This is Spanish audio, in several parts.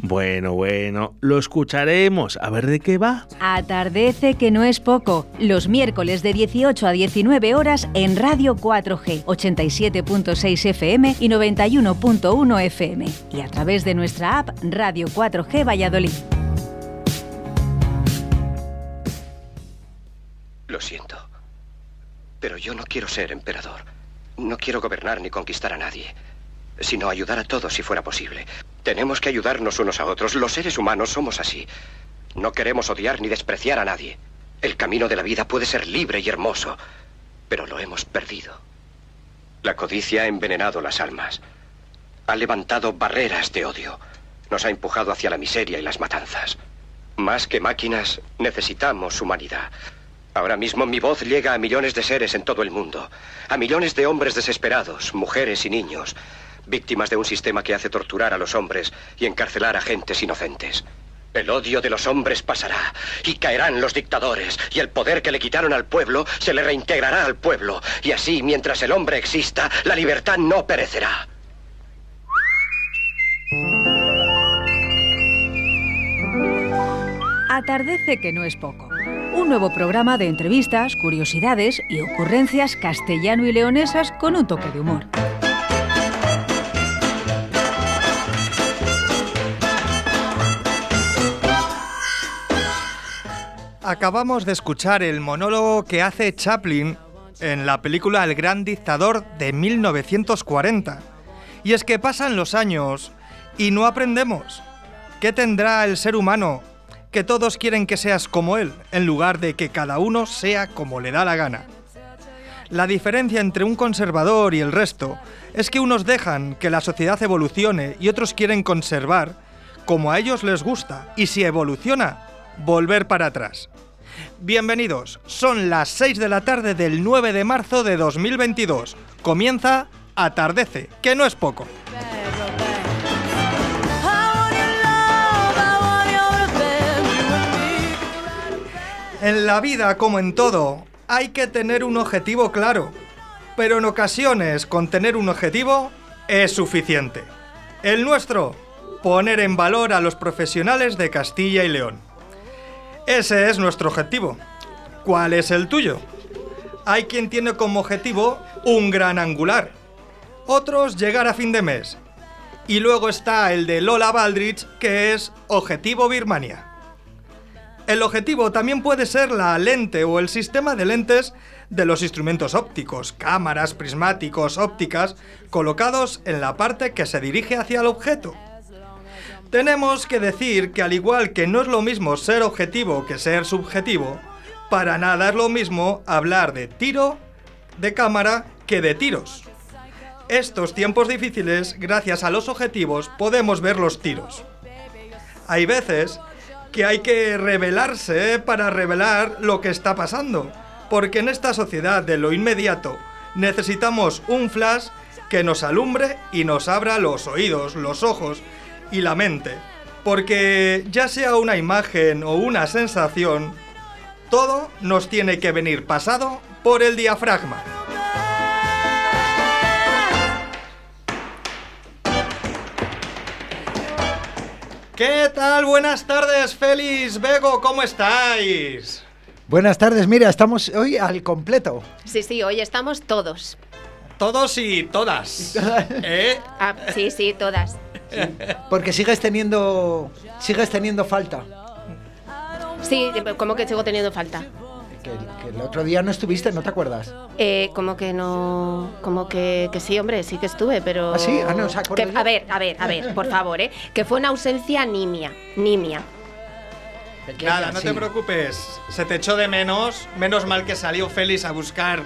Bueno, bueno, lo escucharemos. A ver de qué va. Atardece que no es poco. Los miércoles de 18 a 19 horas en Radio 4G, 87.6 FM y 91.1 FM. Y a través de nuestra app Radio 4G Valladolid. Lo siento. Pero yo no quiero ser emperador. No quiero gobernar ni conquistar a nadie, sino ayudar a todos si fuera posible. Tenemos que ayudarnos unos a otros. Los seres humanos somos así. No queremos odiar ni despreciar a nadie. El camino de la vida puede ser libre y hermoso, pero lo hemos perdido. La codicia ha envenenado las almas. Ha levantado barreras de odio. Nos ha empujado hacia la miseria y las matanzas. Más que máquinas, necesitamos humanidad. Ahora mismo mi voz llega a millones de seres en todo el mundo, a millones de hombres desesperados, mujeres y niños, víctimas de un sistema que hace torturar a los hombres y encarcelar a gentes inocentes. El odio de los hombres pasará y caerán los dictadores y el poder que le quitaron al pueblo se le reintegrará al pueblo y así mientras el hombre exista, la libertad no perecerá. Atardece que no es poco. Un nuevo programa de entrevistas, curiosidades y ocurrencias castellano y leonesas con un toque de humor. Acabamos de escuchar el monólogo que hace Chaplin en la película El Gran Dictador de 1940. Y es que pasan los años y no aprendemos. ¿Qué tendrá el ser humano que todos quieren que seas como él, en lugar de que cada uno sea como le da la gana? La diferencia entre un conservador y el resto es que unos dejan que la sociedad evolucione y otros quieren conservar como a ellos les gusta, y si evoluciona, volver para atrás. Bienvenidos, son las 6 de la tarde del 9 de marzo de 2022. Comienza Atardece, que no es poco. En la vida, como en todo, hay que tener un objetivo claro, pero en ocasiones con tener un objetivo es suficiente. El nuestro, poner en valor a los profesionales de Castilla y León. Ese es nuestro objetivo. ¿Cuál es el tuyo? Hay quien tiene como objetivo un gran angular, otros llegar a fin de mes. Y luego está el de Lola Baldrich, que es Objetivo Birmania. El objetivo también puede ser la lente o el sistema de lentes de los instrumentos ópticos, cámaras, prismáticos, ópticas, colocados en la parte que se dirige hacia el objeto. Tenemos que decir que al igual que no es lo mismo ser objetivo que ser subjetivo, para nada es lo mismo hablar de tiro de cámara que de tiros. Estos tiempos difíciles, gracias a los objetivos, podemos ver los tiros. Hay veces que hay que revelarse para revelar lo que está pasando, porque en esta sociedad de lo inmediato necesitamos un flash que nos alumbre y nos abra los oídos, los ojos y la mente, porque ya sea una imagen o una sensación, todo nos tiene que venir pasado por el diafragma. ¿Qué tal? Buenas tardes, Félix, Bego, ¿cómo estáis? Buenas tardes, mira, estamos hoy al completo. Sí, sí, hoy estamos todos. Todos y todas. ¿Eh? Ah, sí, sí, todas. Porque sigues teniendo sigues teniendo falta. Sí, como que sigo teniendo falta. Que, que el otro día no estuviste, ¿no te acuerdas? Eh, como que no. Como que, que sí, hombre, sí que estuve, pero. ¿Ah, sí? Ah, no, se Que- a ver, a ver, a ver, por favor, ¿eh? Que fue una ausencia nimia. Nimia. Pequeña, Nada, no sí. te preocupes. Se te echó de menos. Menos mal que salió Félix a buscar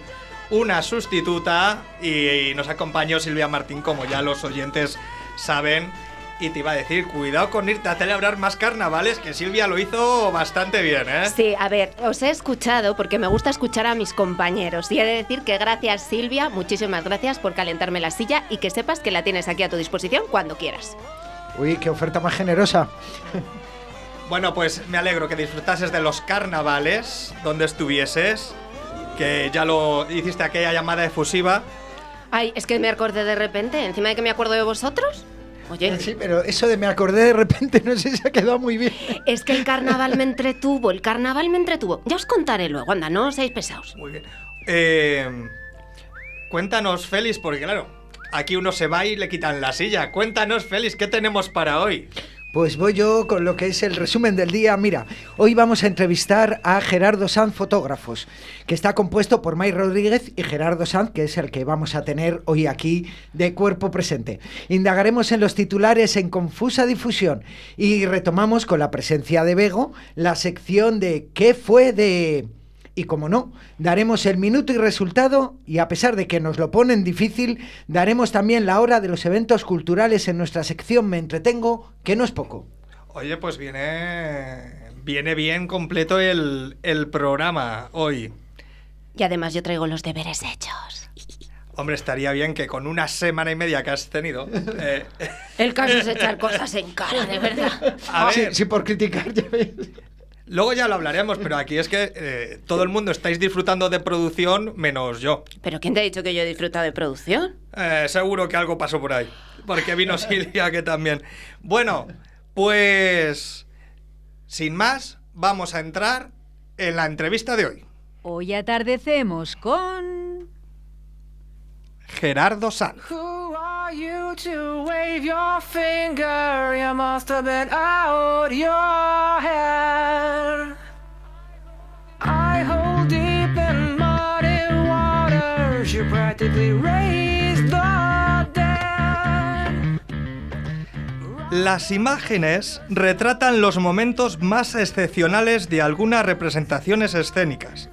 una sustituta y nos acompañó Silvia Martín, como ya los oyentes saben. Y te iba a decir, cuidado con irte a celebrar más carnavales, que Silvia lo hizo bastante bien, ¿eh? Sí, a ver, os he escuchado porque me gusta escuchar a mis compañeros. Y he de decir que gracias, Silvia, muchísimas gracias por calentarme la silla y que sepas que la tienes aquí a tu disposición cuando quieras. Uy, qué oferta más generosa. Bueno, pues me alegro que disfrutases de los carnavales donde estuvieses, que ya lo hiciste aquella llamada efusiva. Ay, es que me acordé de repente, encima de que me acuerdo de vosotros. Oye, Sí, pero eso de me acordé de repente, no sé si se ha quedado muy bien. es que el carnaval me entretuvo, el carnaval me entretuvo. Ya os contaré luego, anda, no os seáis pesados. Muy bien. Eh, cuéntanos, Félix, porque claro, aquí uno se va y le quitan la silla. Cuéntanos, Félix, ¿qué tenemos para hoy? Pues voy yo con lo que es el resumen del día. Mira, hoy vamos a entrevistar a Gerardo Sanz Fotógrafos, que está compuesto por May Rodríguez y Gerardo Sanz, que es el que vamos a tener hoy aquí de cuerpo presente. Indagaremos en los titulares en confusa difusión y retomamos con la presencia de Bego la sección de ¿Qué fue de...? Y como no, daremos el minuto y resultado y a pesar de que nos lo ponen difícil, daremos también la hora de los eventos culturales en nuestra sección Me Entretengo, que no es poco. Oye, pues viene, viene bien completo el, el programa hoy. Y además yo traigo los deberes hechos. Hombre, estaría bien que con una semana y media que has tenido... eh, El caso es echar cosas en cara, de verdad. a Sí, ver, sí, por criticar, ya ves. Luego ya lo hablaremos, pero aquí es que eh, todo el mundo estáis disfrutando de producción menos yo. ¿Pero quién te ha dicho que yo he disfrutado de producción? Eh, seguro que algo pasó por ahí. Porque vino Silvia que también. Bueno, pues... Sin más, vamos a entrar en la entrevista de hoy. Hoy atardecemos con... Gerardo Sanz. You to wave your finger? You must have been out your hair. I hold deep in. You practically raised the dead. Las imágenes retratan los momentos más excepcionales de algunas representaciones escénicas,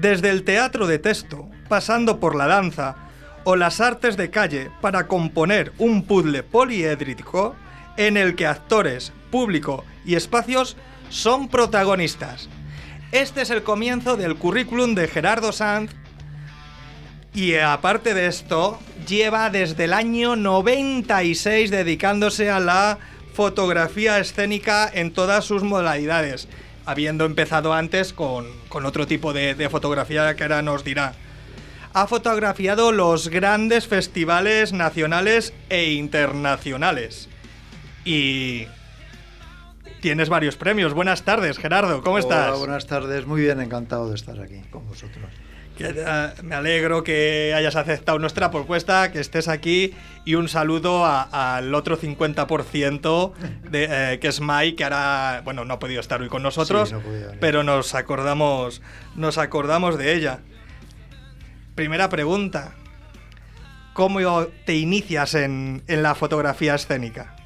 desde el teatro de texto, pasando por la danza o las artes de calle para componer un puzzle poliédrico en el que actores, público y espacios son protagonistas. Este es el comienzo del currículum de Gerardo Sanz y aparte de esto, lleva desde el año 96 dedicándose a la fotografía escénica en todas sus modalidades, habiendo empezado antes con, con otro tipo de fotografía que ahora nos dirá. Ha fotografiado los grandes festivales nacionales e internacionales. Y tienes varios premios. Buenas tardes, Gerardo. ¿Cómo estás? Hola, buenas tardes. Muy bien, encantado de estar aquí con vosotros. Que, eh, me alegro que hayas aceptado nuestra propuesta, que estés aquí y un saludo al otro 50% de, eh, que es Mike, que ahora, bueno, no ha podido estar hoy con nosotros, Sí, no podía venir. pero nos acordamos, nos acordamos de ella. Primera pregunta. ¿Cómo te inicias en, la fotografía escénica?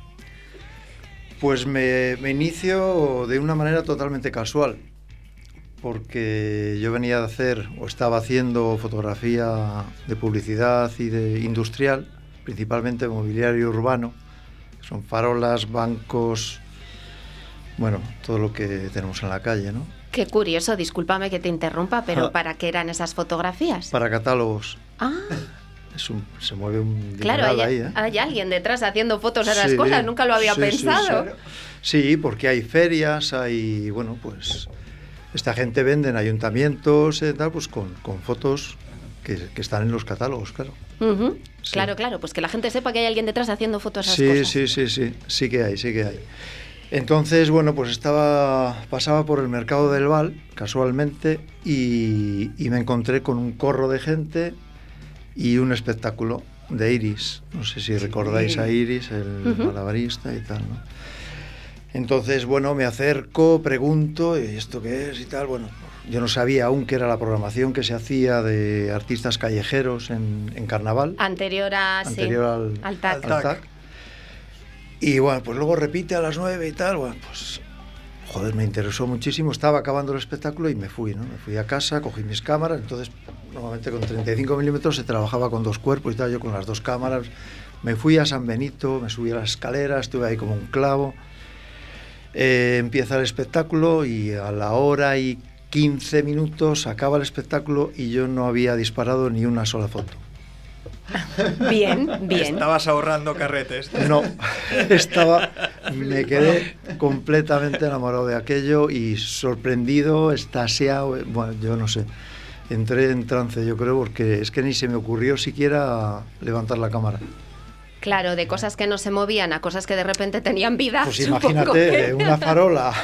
Pues me, me inicio de una manera totalmente casual, porque yo venía de hacer o estaba haciendo fotografía de publicidad y de industrial, principalmente mobiliario urbano, que son farolas, bancos, bueno, todo lo que tenemos en la calle, ¿no? Qué curioso, discúlpame que te interrumpa, pero Ah. ¿para qué eran esas fotografías? Para catálogos. Ah, Es un- se mueve un claro, hay, ahí, ¿eh? hay alguien detrás haciendo fotos a las Sí, cosas, nunca lo había sí, sí, pensado. Sí, Sí, porque hay ferias, hay, bueno, pues esta gente vende en ayuntamientos, eh, tal, pues con, con fotos que, que están en los catálogos, claro. Sí. Claro, claro, pues que la gente sepa que hay alguien detrás haciendo fotos a esas Sí, cosas. sí, sí, sí, sí que hay, sí que hay. Entonces, bueno, pues estaba, pasaba por el mercado del Val, casualmente, y, y me encontré con un corro de gente y un espectáculo de Iris. No sé si recordáis a Iris, el Ujú. malabarista y tal, ¿no? Entonces, bueno, me acerco, pregunto, ¿y esto qué es y tal? Bueno, yo no sabía aún qué era la programación que se hacía de artistas callejeros en, en carnaval Anterior a... sí, al, al TAC. Al TAC. Y bueno, pues luego repite a las 9 y tal. Bueno, pues joder, me interesó muchísimo. Estaba acabando el espectáculo y me fui, ¿no? Me fui a casa, cogí mis cámaras. Entonces, normalmente con 35 milímetros se trabajaba con dos cuerpos y tal. Yo con las dos cámaras, Me fui a San Benito, me subí a las escaleras, estuve ahí como un clavo. Eh, empieza el espectáculo y a la hora y 15 minutos acaba el espectáculo y yo no había disparado ni una sola foto. Bien, bien. Estabas ahorrando carretes. No, estaba, me quedé completamente enamorado de aquello y sorprendido, estasiado, eh, bueno, yo no sé. Entré en trance, yo creo, porque es que ni se me ocurrió siquiera levantar la cámara. Claro, de cosas que no se movían a cosas que de repente tenían vida. Pues imagínate, que- una farola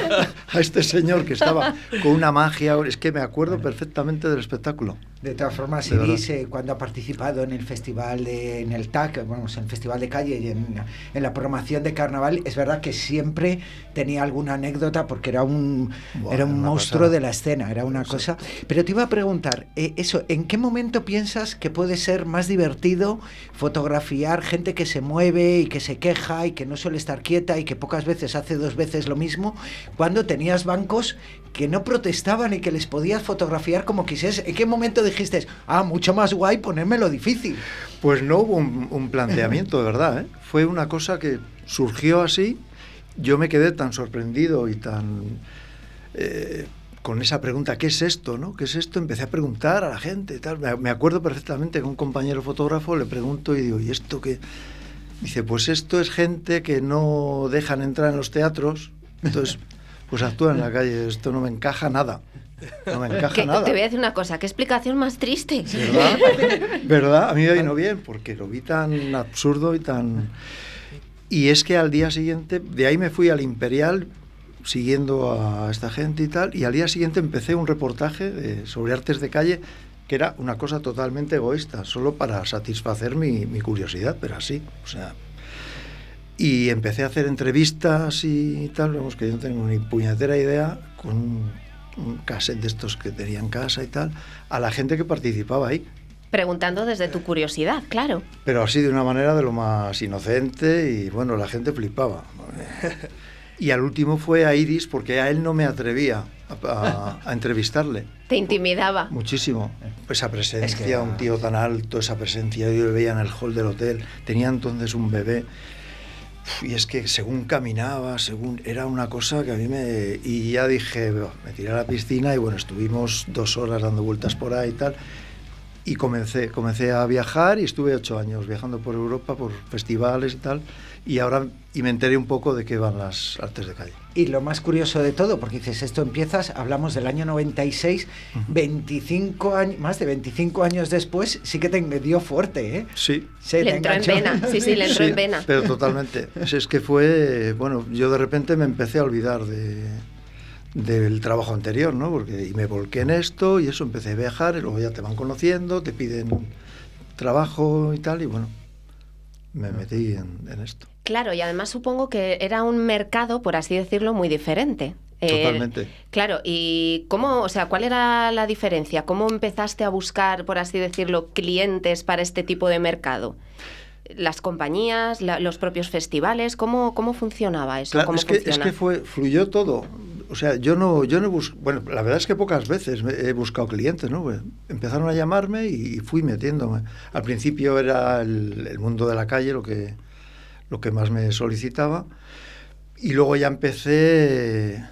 a este señor que estaba con una magia. Es que me acuerdo perfectamente del espectáculo. De todas formas, De. Iris, eh, cuando ha participado en el festival de, en el TAC, vamos, en el festival de calle y en, en la programación de carnaval, es verdad que siempre tenía alguna anécdota porque era un, Buah, era un monstruo cosa- de la escena, era una cosa. Pero te iba a preguntar, eh, eso, ¿en qué momento piensas que puede ser más divertido fotografiar gente que se mueve y que se queja y que no suele estar quieta y que pocas veces hace dos veces lo mismo, cuando tenías bancos que no protestaban y que les podías fotografiar como quisieras? ¿En qué momento dijiste, ah, mucho más guay ponérmelo difícil? Pues no hubo un, un planteamiento, de verdad. ¿eh? Fue una cosa que surgió así. Yo me quedé tan sorprendido y tan... eh, con esa pregunta, ¿qué es esto? ¿no? ¿Qué es esto? Empecé a preguntar a la gente. Tal. Me acuerdo perfectamente que un compañero fotógrafo le pregunto y digo, ¿y esto qué? Dice, pues esto es gente que no dejan entrar en los teatros. Entonces, pues actúa en la calle. Esto no me encaja nada. No me encaja nada. te voy a decir una cosa, qué explicación más triste. ¿Verdad? ¿Verdad? A mí me vino bien porque lo vi tan absurdo y tan... Y es que al día siguiente, de ahí me fui al Imperial siguiendo a esta gente y tal, y al día siguiente empecé un reportaje de- sobre artes de calle que era una cosa totalmente egoísta, solo para satisfacer mi, mi curiosidad, pero así, o sea... Y empecé a hacer entrevistas y tal, vemos que yo no tengo ni puñetera idea, con un, un cassette de estos que tenía en casa y tal, a la gente que participaba ahí. Preguntando desde tu curiosidad, claro. Pero así de una manera de lo más inocente y bueno, la gente flipaba. Y al último fue a Iris porque a él no me atrevía a, a- a entrevistarle. Te intimidaba. Muchísimo. Esa presencia, Es que- un tío tan alto, esa presencia, yo le veía en el hall del hotel, tenía entonces un bebé. Y es que según caminaba, según era una cosa que a mí me... Y ya dije, me tiré a la piscina y bueno, estuvimos dos horas dando vueltas por ahí y tal. Y comencé, comencé a viajar y estuve ocho años viajando por Europa, por festivales y tal. Y ahora y me enteré un poco de qué van las artes de calle. Y lo más curioso de todo, porque dices, esto empiezas, hablamos del año 96, 25 años, más de 25 años después, sí que te dio fuerte, ¿eh? Sí, Se Le entró en vena, sí, sí, le entró Sí, en vena. Pero totalmente. Es, es que fue, bueno, yo de repente me empecé a olvidar de, del trabajo anterior, ¿no? Porque y me volqué en esto y eso, empecé a viajar y luego ya te van conociendo, te piden trabajo y tal y bueno, me metí en, en esto. Claro, y además supongo que era un mercado, por así decirlo, muy diferente. Eh, Totalmente. claro, y cómo, o sea, ¿cuál era la diferencia? ¿Cómo empezaste a buscar, por así decirlo, clientes para este tipo de mercado? ¿Las compañías, la- los propios festivales? ¿Cómo, cómo funcionaba eso? Claro, ¿Cómo es que, es funciona? que fue, fluyó todo. O sea, yo no, yo no bus- bueno, la verdad es que pocas veces he buscado clientes, ¿no? Pues empezaron a llamarme y fui metiéndome. Al principio era el, el mundo de la calle lo que, lo que más me solicitaba. Y luego ya empecé,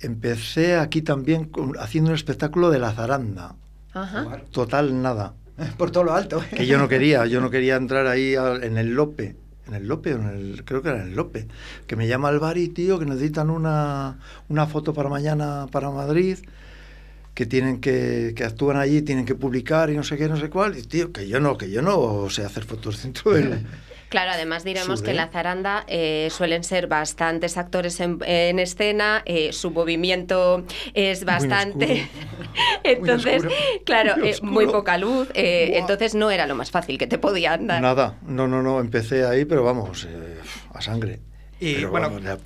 empecé aquí también con- haciendo un espectáculo de la zaranda. Ajá. Total nada. Por todo lo alto. Que yo no quería, yo no quería entrar ahí al- en el Lope. En el Lope, o en el, creo que era en el Lope. Que me llama el Bari, tío, que necesitan una, una foto para mañana para Madrid. Que tienen que, que actúan allí, tienen que publicar y no sé qué, no sé cuál. Y tío, que yo no, que yo no sé hacer fotos dentro del. Claro, además diremos Sube. que en la zaranda eh, suelen ser bastantes actores en, en escena, eh, su movimiento es bastante... entonces, oscuro. claro, Muy eh, muy poca luz, eh, entonces no era lo más fácil que te podían dar. Nada, no, no, no, empecé ahí, pero vamos, eh, a sangre. Y, Pero bueno, vamos, ya-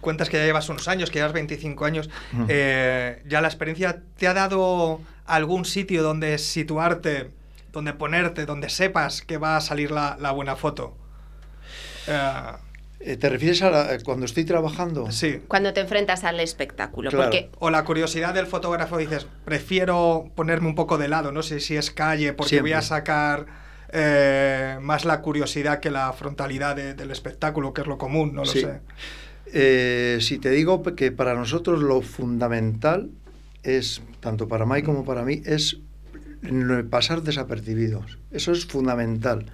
Cuentas que ya llevas unos años, que llevas 25 años. Mm. ¿Ya la experiencia te ha dado algún sitio donde situarte, donde ponerte, donde sepas que va a salir la, la buena foto? Eh, Eh, ¿Te refieres a la- cuando estoy trabajando? sí. Cuando te enfrentas al espectáculo, Claro. porque O la curiosidad del fotógrafo dices, prefiero ponerme un poco de lado, no sé si es calle, porque voy a sacar eh, más la curiosidad que la frontalidad de- del espectáculo, que es lo común, no lo Sí. sé. Eh, si te digo que para nosotros lo fundamental es, tanto para Mai como para mí, es pasar desapercibidos. Eso es fundamental.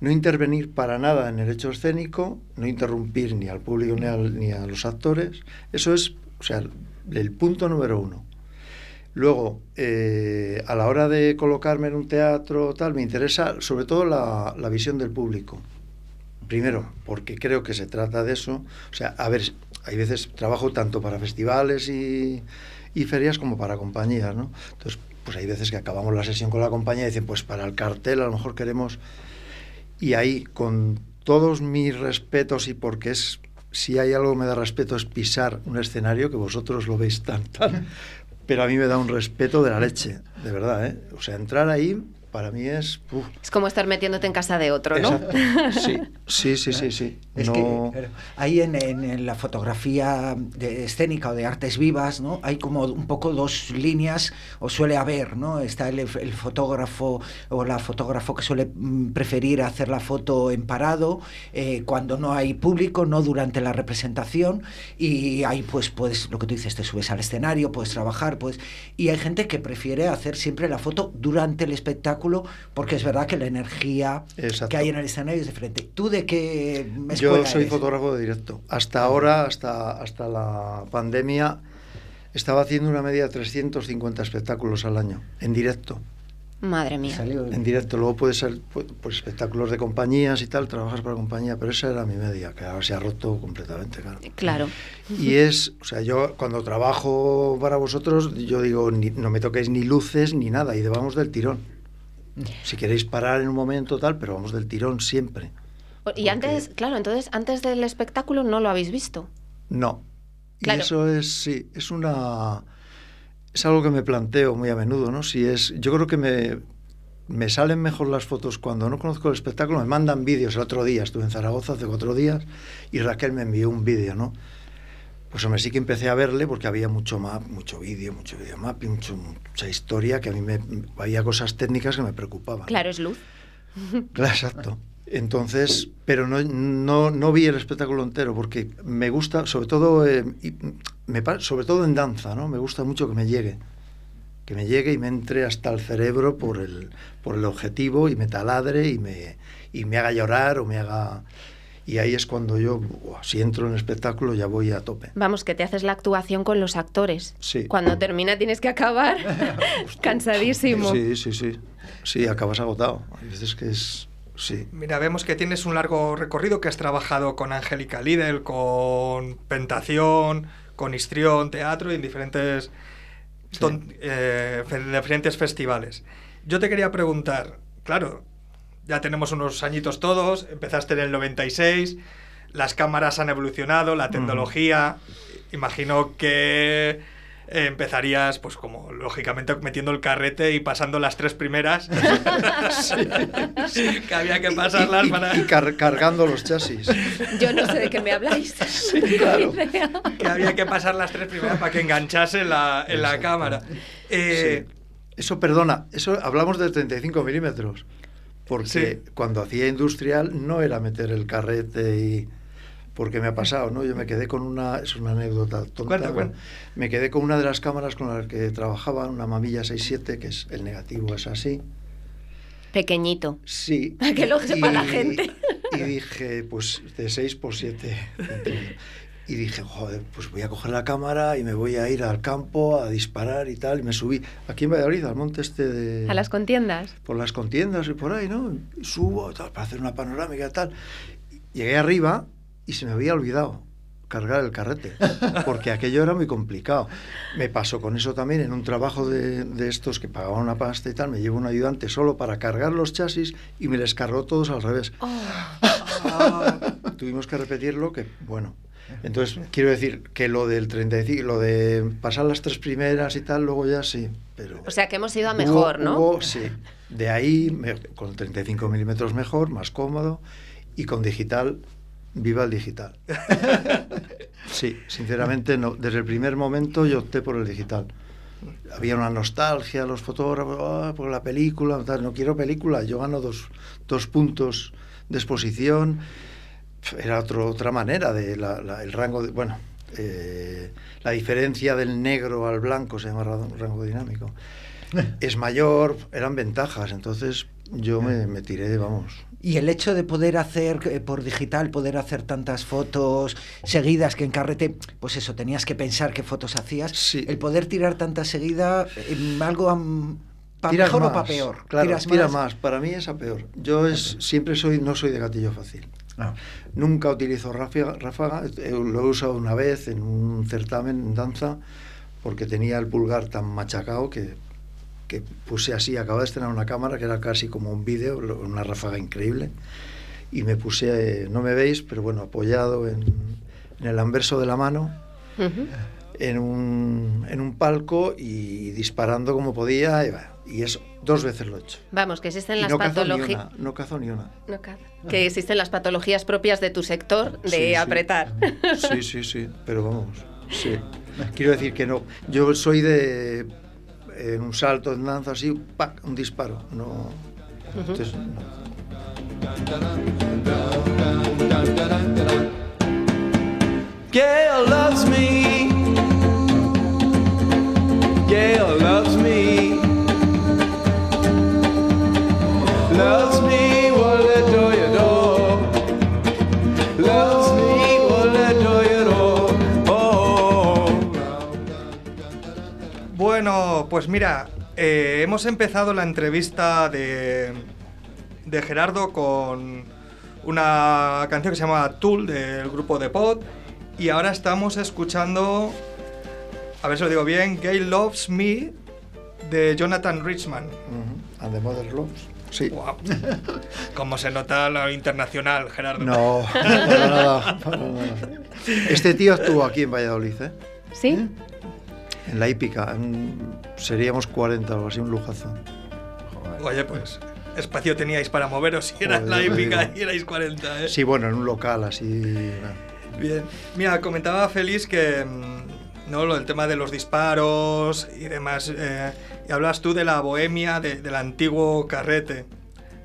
No intervenir para nada en el hecho escénico, no interrumpir ni al público ni, a los actores. Eso es, o sea, el punto número uno. Luego, eh, a la hora de colocarme en un teatro, tal, me interesa sobre todo la, la visión del público. Primero, porque creo que se trata de eso. O sea, a ver, hay veces trabajo tanto para festivales y, y ferias como para compañías, ¿no? Entonces, pues hay veces que acabamos la sesión con la compañía y dicen, pues para el cartel a lo mejor queremos... Y ahí, con todos mis respetos y porque es... Si hay algo que me da respeto es pisar un escenario, que vosotros lo veis tan, tan... Pero a mí me da un respeto de la leche, de verdad, ¿eh? O sea, entrar ahí para mí es... uf, Es como estar metiéndote en casa de otro, ¿no? Exacto. Sí, sí, sí, sí, sí. Es No- que ahí en, en- en la fotografía de escénica o de artes vivas, ¿no? Hay como un poco dos líneas, o suele haber, ¿no? Está el, el fotógrafo o la fotógrafo que suele mm, preferir hacer la foto en parado eh, cuando no hay público, no durante la representación, y ahí pues puedes, lo que tú dices, te subes al escenario, puedes trabajar, pues y hay gente que prefiere hacer siempre la foto durante el espectáculo, porque es verdad que la energía Exacto. que hay en el escenario es diferente. ¿Tú de qué escuela Yo soy eres? fotógrafo de directo. Hasta ahora, hasta, hasta la pandemia, estaba haciendo una media de 350 espectáculos al año, en directo. Madre mía. Salió- En directo, luego puede ser pues, pues, espectáculos de compañías y tal, trabajas para compañía, pero esa era mi media, que ahora se ha roto completamente, claro. Claro. Y es, o sea, yo cuando trabajo para vosotros, yo digo, ni- no me toquéis ni luces ni nada, y vamos del tirón. Si queréis parar en un momento tal, pero vamos del tirón siempre. Y Porque- antes, claro, entonces antes del espectáculo no lo habéis visto. No. Y Claro. eso es, sí, es una... Es algo que me planteo muy a menudo, ¿no? Si es, yo creo que me, me salen mejor las fotos cuando no conozco el espectáculo, me mandan vídeos. El otro día estuve en Zaragoza hace cuatro días y Raquel me envió un vídeo, ¿no? Pues hombre, sí que empecé a verle porque había mucho map, mucho vídeo, mucho videomapping, mucho, mucha historia, que a mí me, había cosas técnicas que me preocupaban. Claro, es luz. Claro, exacto. Entonces, pero no, no, no vi el espectáculo entero porque me gusta, sobre todo, eh, y me, sobre todo en danza, ¿no? Me gusta mucho que me llegue, que me llegue y me entre hasta el cerebro por el, por el objetivo y me taladre y me, y me haga llorar o me haga... Y ahí es cuando yo, si entro en el espectáculo, ya voy a tope. Vamos, que te haces la actuación con los actores. Sí. Cuando termina tienes que acabar cansadísimo. Sí, sí, sí. Sí, acabas agotado. Hay veces que es... Sí. Mira, vemos que tienes un largo recorrido, que has trabajado con Angélica Lidl, con Pentación, con Histrión, teatro y en diferentes, ton- eh, fe- diferentes festivales. Yo te quería preguntar, claro, ya tenemos unos añitos todos, empezaste en el 96, las cámaras han evolucionado, la tecnología, imagino que eh, empezarías, pues como lógicamente metiendo el carrete y pasando las tres primeras, que había que pasarlas Y- para... y car- cargando los chasis. Yo no sé de qué me habláis. claro. Ni idea. que había que pasar las tres primeras para que enganchase en la, en la cámara. Eh, Sí. Eso, perdona, eso hablamos de 35 milímetros. Porque Sí. cuando hacía industrial no era meter el carrete y. Porque me ha pasado, ¿no? Yo me quedé con una. Es una anécdota tonta. Cuenta, ¿no? cuenta. Me quedé con una de las cámaras con las que trabajaba, una mamilla 6.7, que es el negativo, es así. Pequeñito. Sí. Que lo sepa la gente. Y dije, pues de 6 por 7. Y dije, joder, pues voy a coger la cámara y me voy a ir al campo a disparar y tal. Y me subí aquí en Valladolid, al monte este de... A las contiendas. Por las contiendas y por ahí, ¿no? Y subo tal, para hacer una panorámica y tal. Llegué arriba y se me había olvidado cargar el carrete, porque aquello era muy complicado. Me pasó con eso también en un trabajo de, de estos que pagaban una pasta y tal, me llevo un ayudante solo para cargar los chasis y me les cargó todos al revés. Tuvimos que repetirlo, que bueno. Entonces, quiero decir que lo del 35, lo de pasar las tres primeras y tal, luego ya sí, pero... O sea que hemos ido a Hubo- mejor, ¿no? hubo- sí. De ahí, me- con 35 milímetros mejor, más cómodo, y con digital, viva el digital. Sí, sinceramente, no. desde el primer momento yo opté por el digital. había una nostalgia, los fotógrafos, "Ah, por la película, no quiero película, yo gano dos, dos puntos de exposición. Era otro, otra manera de la- la- el rango, de, bueno, eh, la diferencia del negro al blanco se llama ra- rango dinámico. Es mayor, eran ventajas, entonces yo me, me tiré, vamos, Y el hecho de poder hacer eh, por digital, poder hacer tantas fotos seguidas que en carrete, pues eso, tenías que pensar qué fotos hacías. Sí. El poder tirar tantas seguidas, algo para mejor o más, para peor. Claro, Tiras tira más. Para mí es a peor. Yo es, siempre soy, no soy de gatillo fácil. Ah. Nunca utilizo ráfaga, ráfaga, eh, lo he usado una vez en un certamen en danza porque tenía el pulgar tan machacado que, que puse así, acababa de estrenar una cámara que era casi como un vídeo, una ráfaga increíble y me puse, no me veis, pero bueno, apoyado en, en el anverso de la mano en un, en un palco y disparando como podía y, y eso, dos veces lo he hecho. Vamos, que existen Y las no cazo ni patologías. una, no cazo ni una. No caza. Que existen las patologías propias de tu sector de Sí, apretar. Sí, sí, sí, pero vamos, sí. Quiero decir que no. Yo soy de en un salto en danza así, ¡pac! un disparo. No. Entonces, no. Gail loves me. Gail loves me. Bueno, pues mira, eh, hemos empezado la entrevista de, de Gerardo con una canción que se llama Tool del grupo de Pod y ahora estamos escuchando, a ver si lo digo bien, Gay Loves Me de Jonathan Richman. Ujú. And the Mother Loves. Sí. Guau. Cómo se nota lo internacional, Gerardo. No, para nada, para nada. Este tío estuvo aquí en Valladolid, ¿eh? ¿Sí? En la hípica. en- seríamos 40 o algo así, un lujazo. Oye, pues espacio teníais para moveros si era la digo. y erais 40, ¿eh? Sí, bueno, en un local así. Bien. Mira, comentaba Félix que mm, no lo del tema de los disparos y demás. eh, y hablas tú de la bohemia de- del antiguo carrete.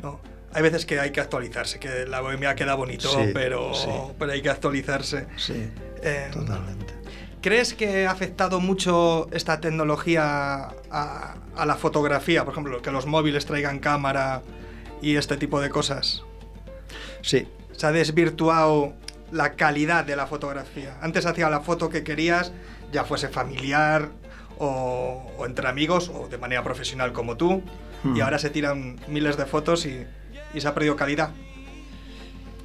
¿no? Hay veces que hay que actualizarse, que la bohemia queda bonito, Sí, pero, sí. pero hay que actualizarse. Sí, Eh, totalmente. ¿Crees que ha afectado mucho esta tecnología a, a la fotografía? Por ejemplo, que los móviles traigan cámara y este tipo de cosas. Sí, Se ha desvirtuado la calidad de la fotografía. Antes hacía la foto que querías, ya fuese familiar o, o entre amigos o de manera profesional como tú. Hmm. Y ahora se tiran miles de fotos y, y se ha perdido calidad.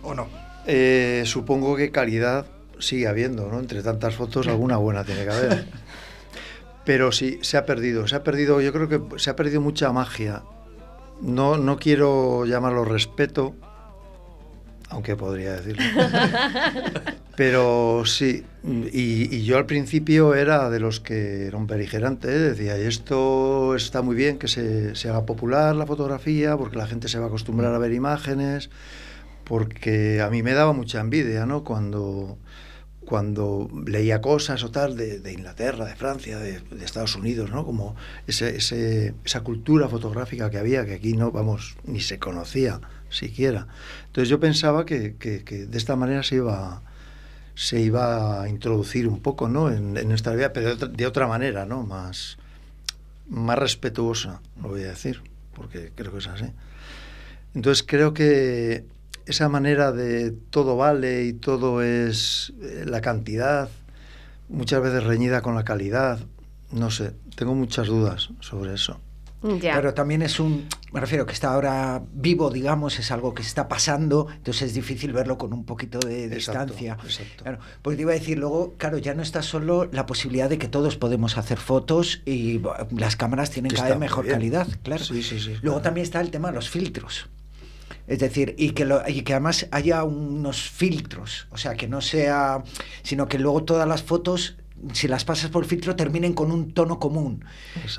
¿O no? Eh, supongo que calidad sigue habiendo, ¿no? Entre tantas fotos, alguna buena tiene que haber. Pero sí, se ha perdido. Se ha perdido, yo creo que se ha perdido mucha magia. No, no quiero llamarlo respeto, aunque podría decirlo. Pero sí, y, y yo al principio era de los que era un beligerante, ¿eh? decía, y esto está muy bien que se, se haga popular la fotografía, porque la gente se va a acostumbrar a ver imágenes, porque a mí me daba mucha envidia, ¿no? Cuando, cuando leía cosas o tal de, de Inglaterra, de Francia, de, de Estados Unidos, ¿no? Como ese, ese- esa cultura fotográfica que había, que aquí no, vamos, ni se conocía siquiera. Entonces yo pensaba que, que- de esta manera se iba, se iba a introducir un poco, ¿no? En, en nuestra vida, pero de otra, de otra manera, ¿no? Más, más respetuosa, lo voy a decir, porque creo que es así. Entonces creo que esa manera de todo vale y todo es eh, la cantidad, muchas veces reñida con la calidad, no sé, tengo muchas dudas sobre eso. Ya. Pero también es un, me refiero que está ahora vivo, digamos, es algo que está pasando, entonces es difícil verlo con un poquito de Exacto, distancia. exacto. Claro, porque te iba a decir luego, claro, ya no está solo la posibilidad de que todos podemos hacer fotos y las cámaras tienen Que cada vez mejor bien. calidad, claro. Sí, sí, sí, Luego claro. también está el tema de los filtros. Es decir, y que, lo- y que además haya unos filtros, o sea, que no sea, sino que luego todas las fotos, si las pasas por filtro, terminen con un tono común.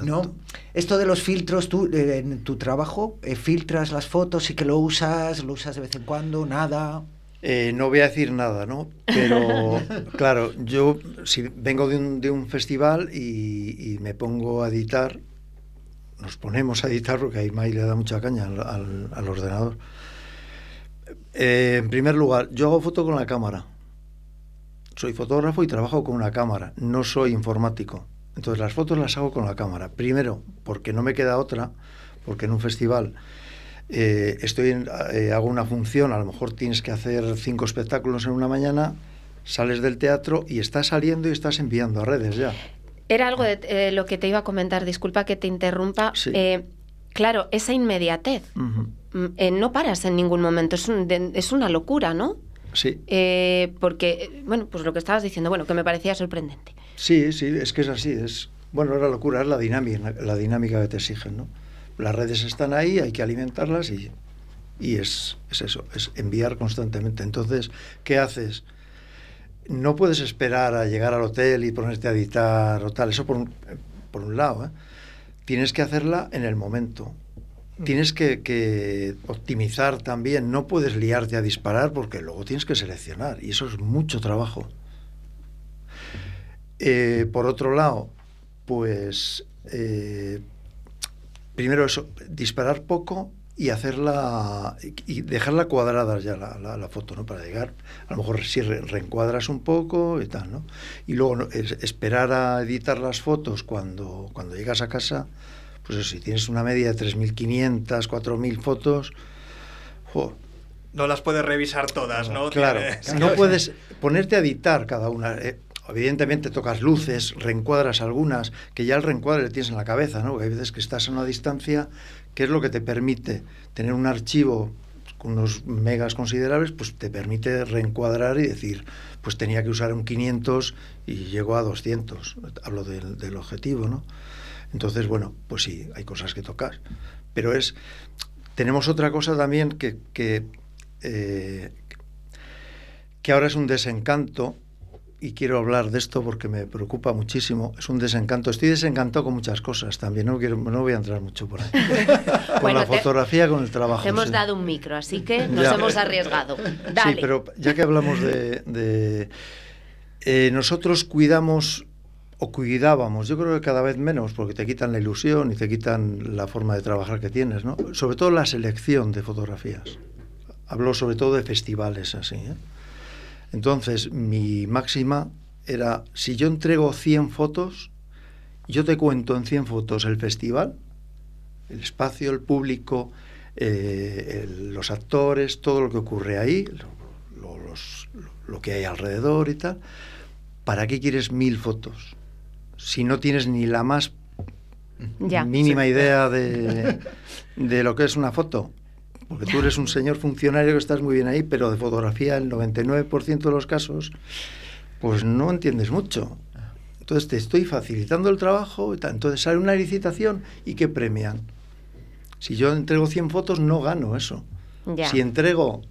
¿no? Esto de los filtros, tú eh, en tu trabajo eh, filtras las fotos y que lo usas, lo usas de vez en cuando, nada. Eh, no voy a decir nada, ¿no? Pero claro, yo si vengo de un, de un festival y, y me pongo a editar, nos ponemos a editar porque ahí May le da mucha caña al, al- al ordenador. Eh, en primer lugar, yo hago foto con la cámara. Soy fotógrafo y trabajo con una cámara, no soy informático. Entonces las fotos las hago con la cámara. Primero, porque no me queda otra, porque en un festival eh, estoy en- eh, hago una función, a lo mejor tienes que hacer cinco espectáculos en una mañana, sales del teatro y estás saliendo y estás enviando a redes ya. Era algo de eh, lo que te iba a comentar, disculpa que te interrumpa. Sí. Eh, claro, esa inmediatez. Mm, no paras en ningún momento, es, un- de- es una locura, ¿no? Sí, Eh, porque, eh, bueno, pues lo que estabas diciendo, bueno, que me parecía sorprendente. sí, sí, es que es así, es bueno, es la locura, es la dinámica, la dinámica que te exigen, ¿no? Las redes están ahí, hay que alimentarlas y, y es, es eso, es enviar constantemente. Entonces, ¿qué haces? No puedes esperar a llegar al hotel y ponerte a editar o tal, eso por un, por un lado, ¿eh? Tienes que hacerla en el momento. Tienes que, que optimizar también, no puedes liarte a disparar porque luego tienes que seleccionar y eso es mucho trabajo. Eh, por otro lado, pues eh, primero eso, disparar poco y hacerla y dejarla cuadrada ya la, la- foto, ¿no? Para llegar, a lo mejor si re- reencuadras un poco y tal, ¿no? Y luego es- esperar a editar las fotos cuando, cuando llegas a casa, pues si tienes una media de 3.500, 4.000 fotos, jo, No las puedes revisar todas, ¿no? Claro, Tienes- no puedes ponerte a editar cada una. eh, evidentemente tocas luces, reencuadras algunas, que ya el reencuadre le tienes en la cabeza, ¿no? Porque hay veces que estás a una distancia, que es lo que te permite tener un archivo con unos megas considerables, pues te permite reencuadrar y decir, pues tenía que usar un 500 y llego a 200. Hablo del, del objetivo, ¿no? Entonces, bueno, pues sí, hay cosas que tocar. Pero es. Tenemos otra cosa también que, que, eh, que ahora es un desencanto, y quiero hablar de esto porque me preocupa muchísimo. Es un desencanto. Estoy desencantado con muchas cosas también. No, quiero, no voy a entrar mucho por ahí. con Bueno, la te- fotografía, con el trabajo. Te hemos sí. dado un micro, así que nos Ya. hemos arriesgado. Dale. Sí, pero ya que hablamos de... de- eh, nosotros cuidamos o cuidábamos, yo creo que cada vez menos, porque te quitan la ilusión y te quitan la forma de trabajar que tienes, ¿no? Sobre todo la selección de fotografías. Hablo sobre todo de festivales así, ¿eh? Entonces, mi máxima era, si yo entrego 100 fotos, yo te cuento en 100 fotos el festival, el espacio, el público, eh, el- los actores, todo lo que ocurre ahí, lo, lo- que hay alrededor y tal. ¿Para qué quieres mil fotos? Si no tienes ni la más Ya. mínima idea de, de lo que es una foto. Porque tú eres un señor funcionario que estás muy bien ahí, pero de fotografía, el 99% de los casos, pues no entiendes mucho. Entonces te estoy facilitando el trabajo, entonces sale una licitación y ¿qué premian? Si yo entrego 100 fotos, no gano eso. Ya. Si entrego,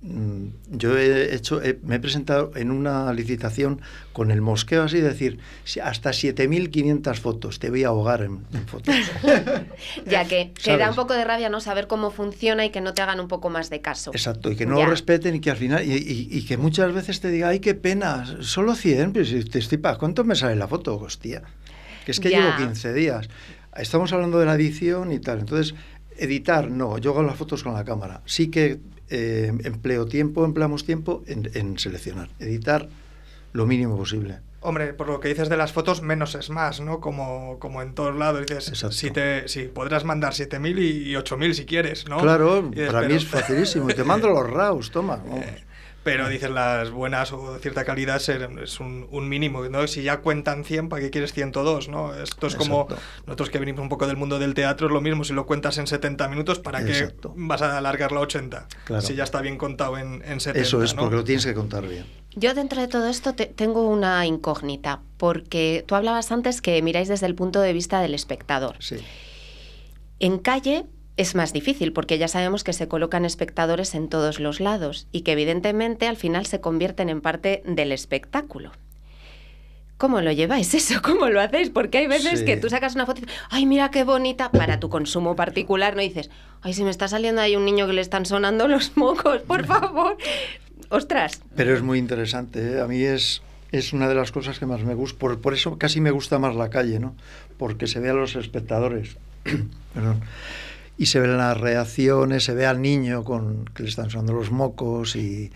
yo he hecho, he- me he presentado en una licitación con el mosqueo así, decir, hasta 7.500 fotos, te voy a ahogar en, en fotos. Ya que, que da un poco de rabia no saber cómo funciona y que no te hagan un poco más de caso. Exacto, y que no Ya. lo respeten y que al final, y, y- y que muchas veces te diga, ay, qué pena, solo 100, pero si te estoy ¿cuánto me sale la foto? Hostia, que es que Ya. llevo 15 días. Estamos hablando de la edición y tal, entonces, editar, no, yo hago las fotos con la cámara. Sí que eh, empleo tiempo, empleamos tiempo en, en seleccionar, editar lo mínimo posible. Hombre, por lo que dices de las fotos, menos es más, ¿no? Como, como en todos lados. Dices, Exacto. si, te, si podrás mandar 7.000 y, y 8.000 si quieres, ¿no? Claro, dices, para mí pero- es facilísimo, y te mando los RAWs, toma. vamos. Pero dices las buenas o de cierta calidad ser- es un, un mínimo, ¿no? Si ya cuentan 100, ¿para qué quieres 102, no? Esto es como nosotros que venimos un poco del mundo del teatro, es lo mismo, si lo cuentas en 70 minutos, ¿para qué Exacto. vas a alargarlo a 80? Claro. Si ya está bien contado en, en 70, Eso es, ¿no? porque lo tienes que contar bien. Yo dentro de todo esto te- tengo una incógnita, porque tú hablabas antes que miráis desde el punto de vista del espectador. Sí. En calle es más difícil porque ya sabemos que se colocan espectadores en todos los lados y que evidentemente al final se convierten en parte del espectáculo. ¿Cómo lo lleváis eso? ¿Cómo lo hacéis? Porque hay veces Sí. que tú sacas una foto y dices, ay, mira qué bonita, para tu consumo particular, ¿no? Y dices, ay, si me está saliendo ahí un niño que le están sonando los mocos, por favor. Ostras. Pero es muy interesante, ¿eh? a mí es, es una de las cosas que más me gusta, por, por eso casi me gusta más la calle, ¿no? Porque se ve a los espectadores, perdón, y se ven las reacciones, se ve al niño con que le están sonando los mocos y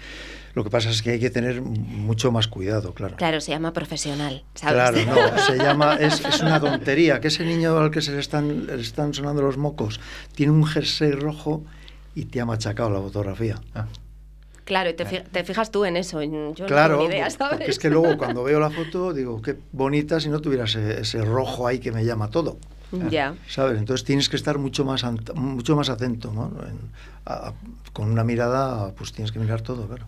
lo que pasa es que hay que tener mucho más cuidado, claro. Claro, se llama profesional, ¿sabes? Claro, no, se llama, es, es una tontería, que ese niño al que se le están, le están sonando los mocos tiene un jersey rojo y te ha machacado la fotografía. Claro, y te, fi- te fijas tú en eso. Yo Claro, no tengo ni idea, ¿sabes? porque es que luego cuando veo la foto digo, qué bonita si no tuviera ese, ese rojo ahí que me llama todo. Ya. ¿Sabes? Entonces tienes que estar mucho más, mucho más atento, ¿no? En- a- a- con una mirada, pues tienes que mirar todo, claro.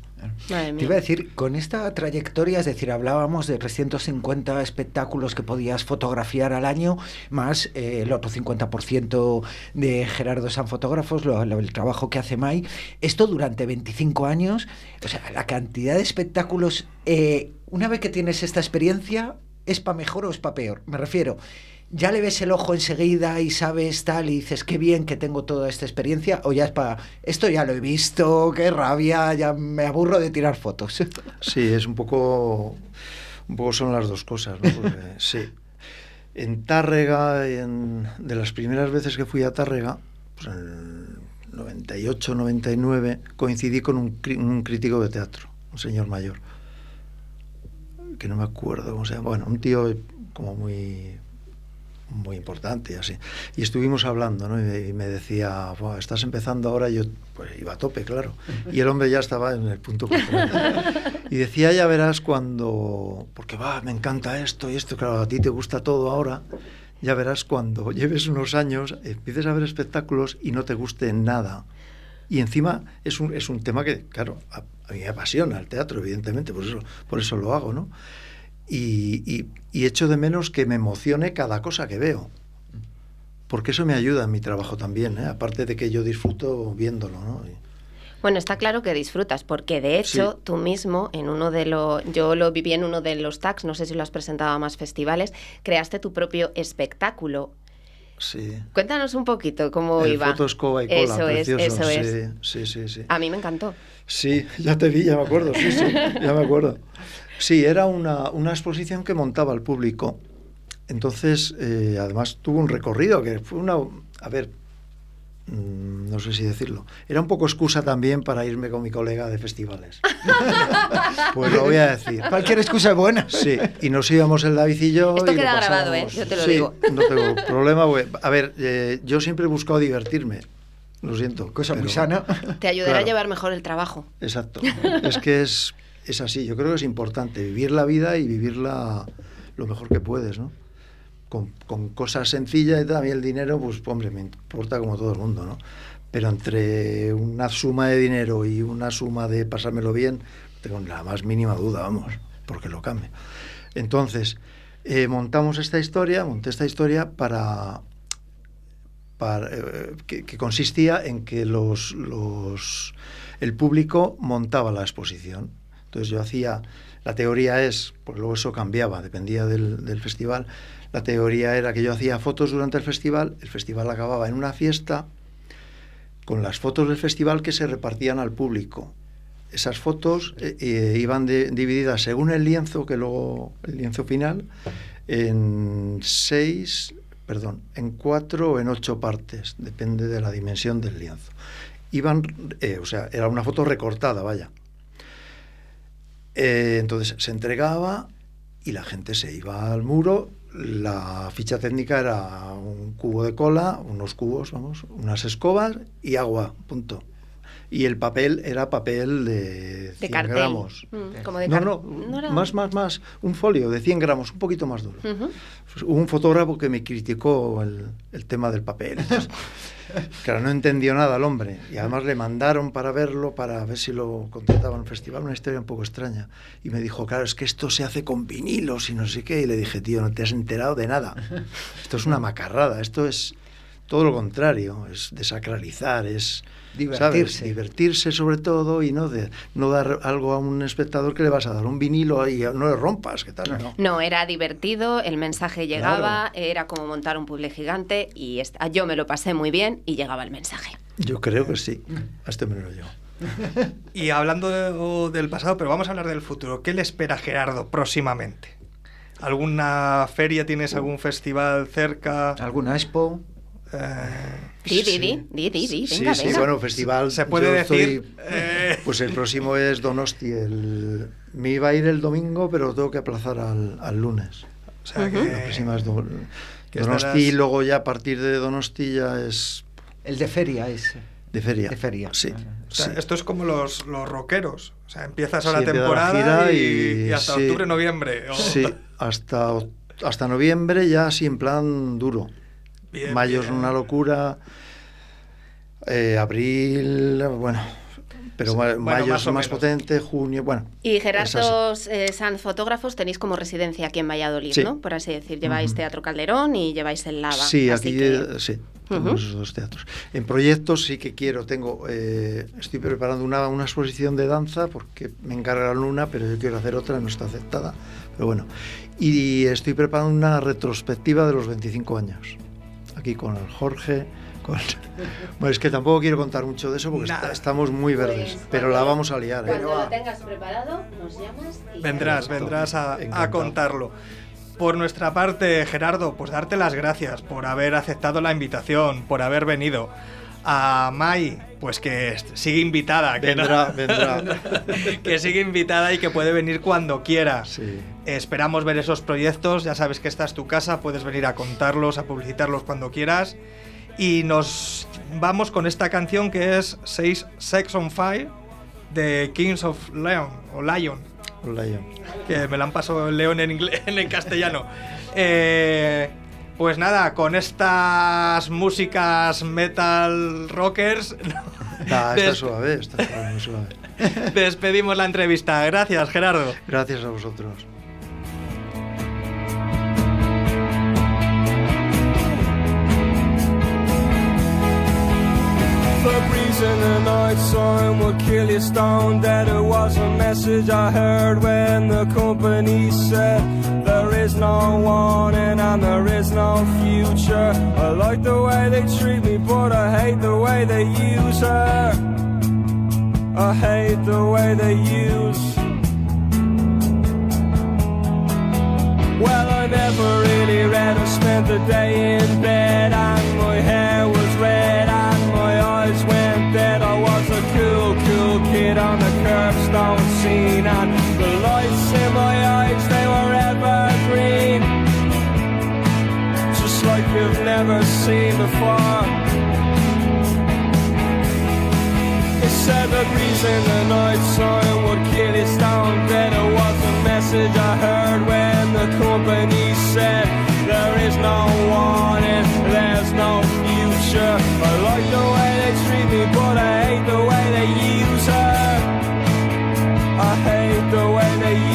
Te iba a decir, con esta trayectoria, es decir, hablábamos de 350 espectáculos que podías fotografiar al año, más eh, el otro 50% de Gerardo San Fotógrafos, lo- lo- el trabajo que hace Mai. Esto durante 25 años, o sea, la cantidad de espectáculos, eh, una vez que tienes esta experiencia, ¿es para mejor o es para peor? Me refiero, ya le ves el ojo enseguida y sabes tal y dices, qué bien que tengo toda esta experiencia, o ya es para, esto ya lo he visto, qué rabia, ya me aburro de tirar fotos. Sí, es un poco, un poco son las dos cosas, ¿no? Porque, sí. En Tárrega, en- de las primeras veces que fui a Tárrega, pues en el 98, 99, coincidí con un, un crítico de teatro, un señor mayor, que no me acuerdo cómo se llama, bueno, un tío como muy muy importante y así. Y estuvimos hablando, ¿no? Y me, y me decía, "Buah, estás empezando ahora, y yo pues iba a tope, claro. Y el hombre ya estaba en el punto. Y decía, ya verás cuando, porque va, me encanta esto y esto, claro, a ti te gusta todo ahora, ya verás cuando lleves unos años, empieces a ver espectáculos y no te guste nada. Y encima es un, es un tema que, claro, a, a mí me apasiona el teatro, evidentemente, por eso, por eso lo hago, ¿no? Y, y, y echo de menos que me emocione cada cosa que veo. Porque eso me ayuda en mi trabajo también, ¿eh? aparte de que yo disfruto viéndolo. ¿no? Bueno, está claro que disfrutas, porque de hecho Sí. tú mismo, en uno de los, yo lo viví en uno de los tags, no sé si lo has presentado a más festivales, creaste tu propio espectáculo. Sí. Cuéntanos un poquito cómo El iba. foto escoba y cola, Eso es, precioso. eso sí, es. Sí, sí, sí. A mí me encantó. Sí, ya te vi, ya me acuerdo, sí, sí, ya me acuerdo. Sí, era una, una exposición que montaba el público. Entonces, eh, además tuvo un recorrido que fue una... A ver, mm, no sé si decirlo. Era un poco excusa también para irme con mi colega de festivales. Pues lo voy a decir. Cualquier excusa es buena. Sí, y nos íbamos el David y yo. Esto y lo queda grabado, ¿eh? Yo te lo Sí, digo. No tengo problema. porque- a ver, eh, yo siempre he buscado divertirme. Lo siento. Cosa muy pero- sana. Te ayudará Claro. a llevar mejor el trabajo. Exacto. Es que es, es así. Yo creo que es importante vivir la vida y vivirla lo mejor que puedes, ¿no? Con, con cosas sencillas y también el dinero, pues, hombre, me importa como todo el mundo, ¿no? Pero entre una suma de dinero y una suma de pasármelo bien, tengo la más mínima duda, vamos, porque lo cambio. Entonces, eh, montamos esta historia, monté esta historia para, para, eh, que, que consistía en que los, los, el público montaba la exposición. Entonces yo hacía, la teoría es, pues luego eso cambiaba, dependía del, festival, la teoría era que yo hacía fotos durante el festival, el festival acababa en una fiesta con las fotos del festival que se repartían al público. Esas fotos eh, eh, iban divididas según el lienzo, que luego el lienzo final, en seis, perdón, en cuatro o en ocho partes, depende de la dimensión del lienzo. Iban, eh, o sea, era una foto recortada, vaya. Eh, entonces se entregaba y la gente se iba al muro. La ficha técnica era un cubo de cola, unos cubos, vamos, unas escobas y agua, punto. Y el papel era papel de 100 De cartel. gramos. Mm, como de no, no, ¿no era? más, más, más. Un folio de 100 gramos, un poquito más duro. Hubo un fotógrafo que me criticó el, el tema del papel. Claro, no entendió nada el hombre. Y además le mandaron para verlo, para ver si lo contrataban un festival, una historia un poco extraña. Y me dijo, claro, es que esto se hace con vinilos y no sé qué. Y le dije, tío, no te has enterado de nada. Esto es una macarrada, esto es... todo lo contrario, es desacralizar, es ¿sabes? Divertirse. divertirse sobre todo y no de no dar algo a un espectador que le vas a dar un vinilo y no le rompas, ¿qué tal? No. No, era divertido, el mensaje llegaba, era como montar un puzzle gigante y est- yo me lo pasé muy bien y llegaba el mensaje. Yo creo que sí. A este me lo yo. Y hablando de- del pasado, pero vamos a hablar del futuro. ¿Qué le espera Gerardo próximamente? ¿Alguna feria? ¿Tienes algún festival cerca? ¿Alguna expo? Di, di, di, di, di, venga, sí, venga. bueno, festival. Se puede decir, estoy- eh. Pues el próximo es Donosti. El, me iba a ir el domingo, pero lo tengo que aplazar al, al lunes. o sea que- La próxima es Do- que Donosti, estarás- y luego ya a partir de Donosti ya es El de feria es. de feria. De feria. Sí. o sea, sí. Esto es como los, los rockeros. O sea, empiezas Sí, ahora la temporada gira y, hasta sí. octubre, noviembre. Sí, hasta, hasta noviembre ya así en plan duro. Bien, Mayo es una locura. eh, abril, bueno. Pero Sí, ma- bueno, mayo más es más menos. potente, junio, bueno. Y Gerardo eh, Sanz Fotógrafos tenéis como residencia aquí en Valladolid, Sí. ¿no? Por así decir, lleváis. Teatro Calderón y lleváis el Lava. Sí, aquí que- eh, sí, tenemos esos dos teatros. En proyectos sí que quiero, tengo, eh, estoy preparando una, una exposición de danza porque me encarga la Luna, pero yo quiero hacer otra, no está aceptada, pero bueno. Y estoy preparando una retrospectiva de los 25 años, aquí con el Jorge. Con... Bueno, es que tampoco quiero contar mucho de eso porque está- estamos muy verdes, Pues, pero la vamos a liar. ¿eh? Cuando lo tengas preparado, nos llamas y... Vendrás, vendrás a, a contarlo. Por nuestra parte, Gerardo, pues darte las gracias por haber aceptado la invitación, por haber venido. A Mai, pues que sigue invitada. Que no- Vendrá, que sigue invitada y que puede venir cuando quiera. Sí. Esperamos ver esos proyectos, ya sabes que esta es tu casa, puedes venir a contarlos, a publicitarlos cuando quieras. Y nos vamos con esta canción que es Seis Sex on Fire de Kings of Leon o Lion, yo. que me la han pasado el León en, inglés, en el castellano. Eh, pues nada, con estas músicas metal rockers Ah, está des- suave, está suave, muy suave. despedimos la entrevista. Gracias, Gerardo. Gracias a vosotros. Night time will kill you stone dead. It was a message I heard when the company said there is no warning and there is no future. I like the way they treat me, but I hate the way they use her. I hate the way they use. Well, I never really read. I spent the day in bed, and curbstone scene, and the lights in my eyes they were evergreen, just like you've never seen before. It said the in the night time would kill you stone dead. It was a message I heard when the company said there is no warning, there's no future. I like the way they treat me, but I hate the way they use her. The way they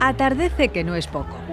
Atardece que no es poco.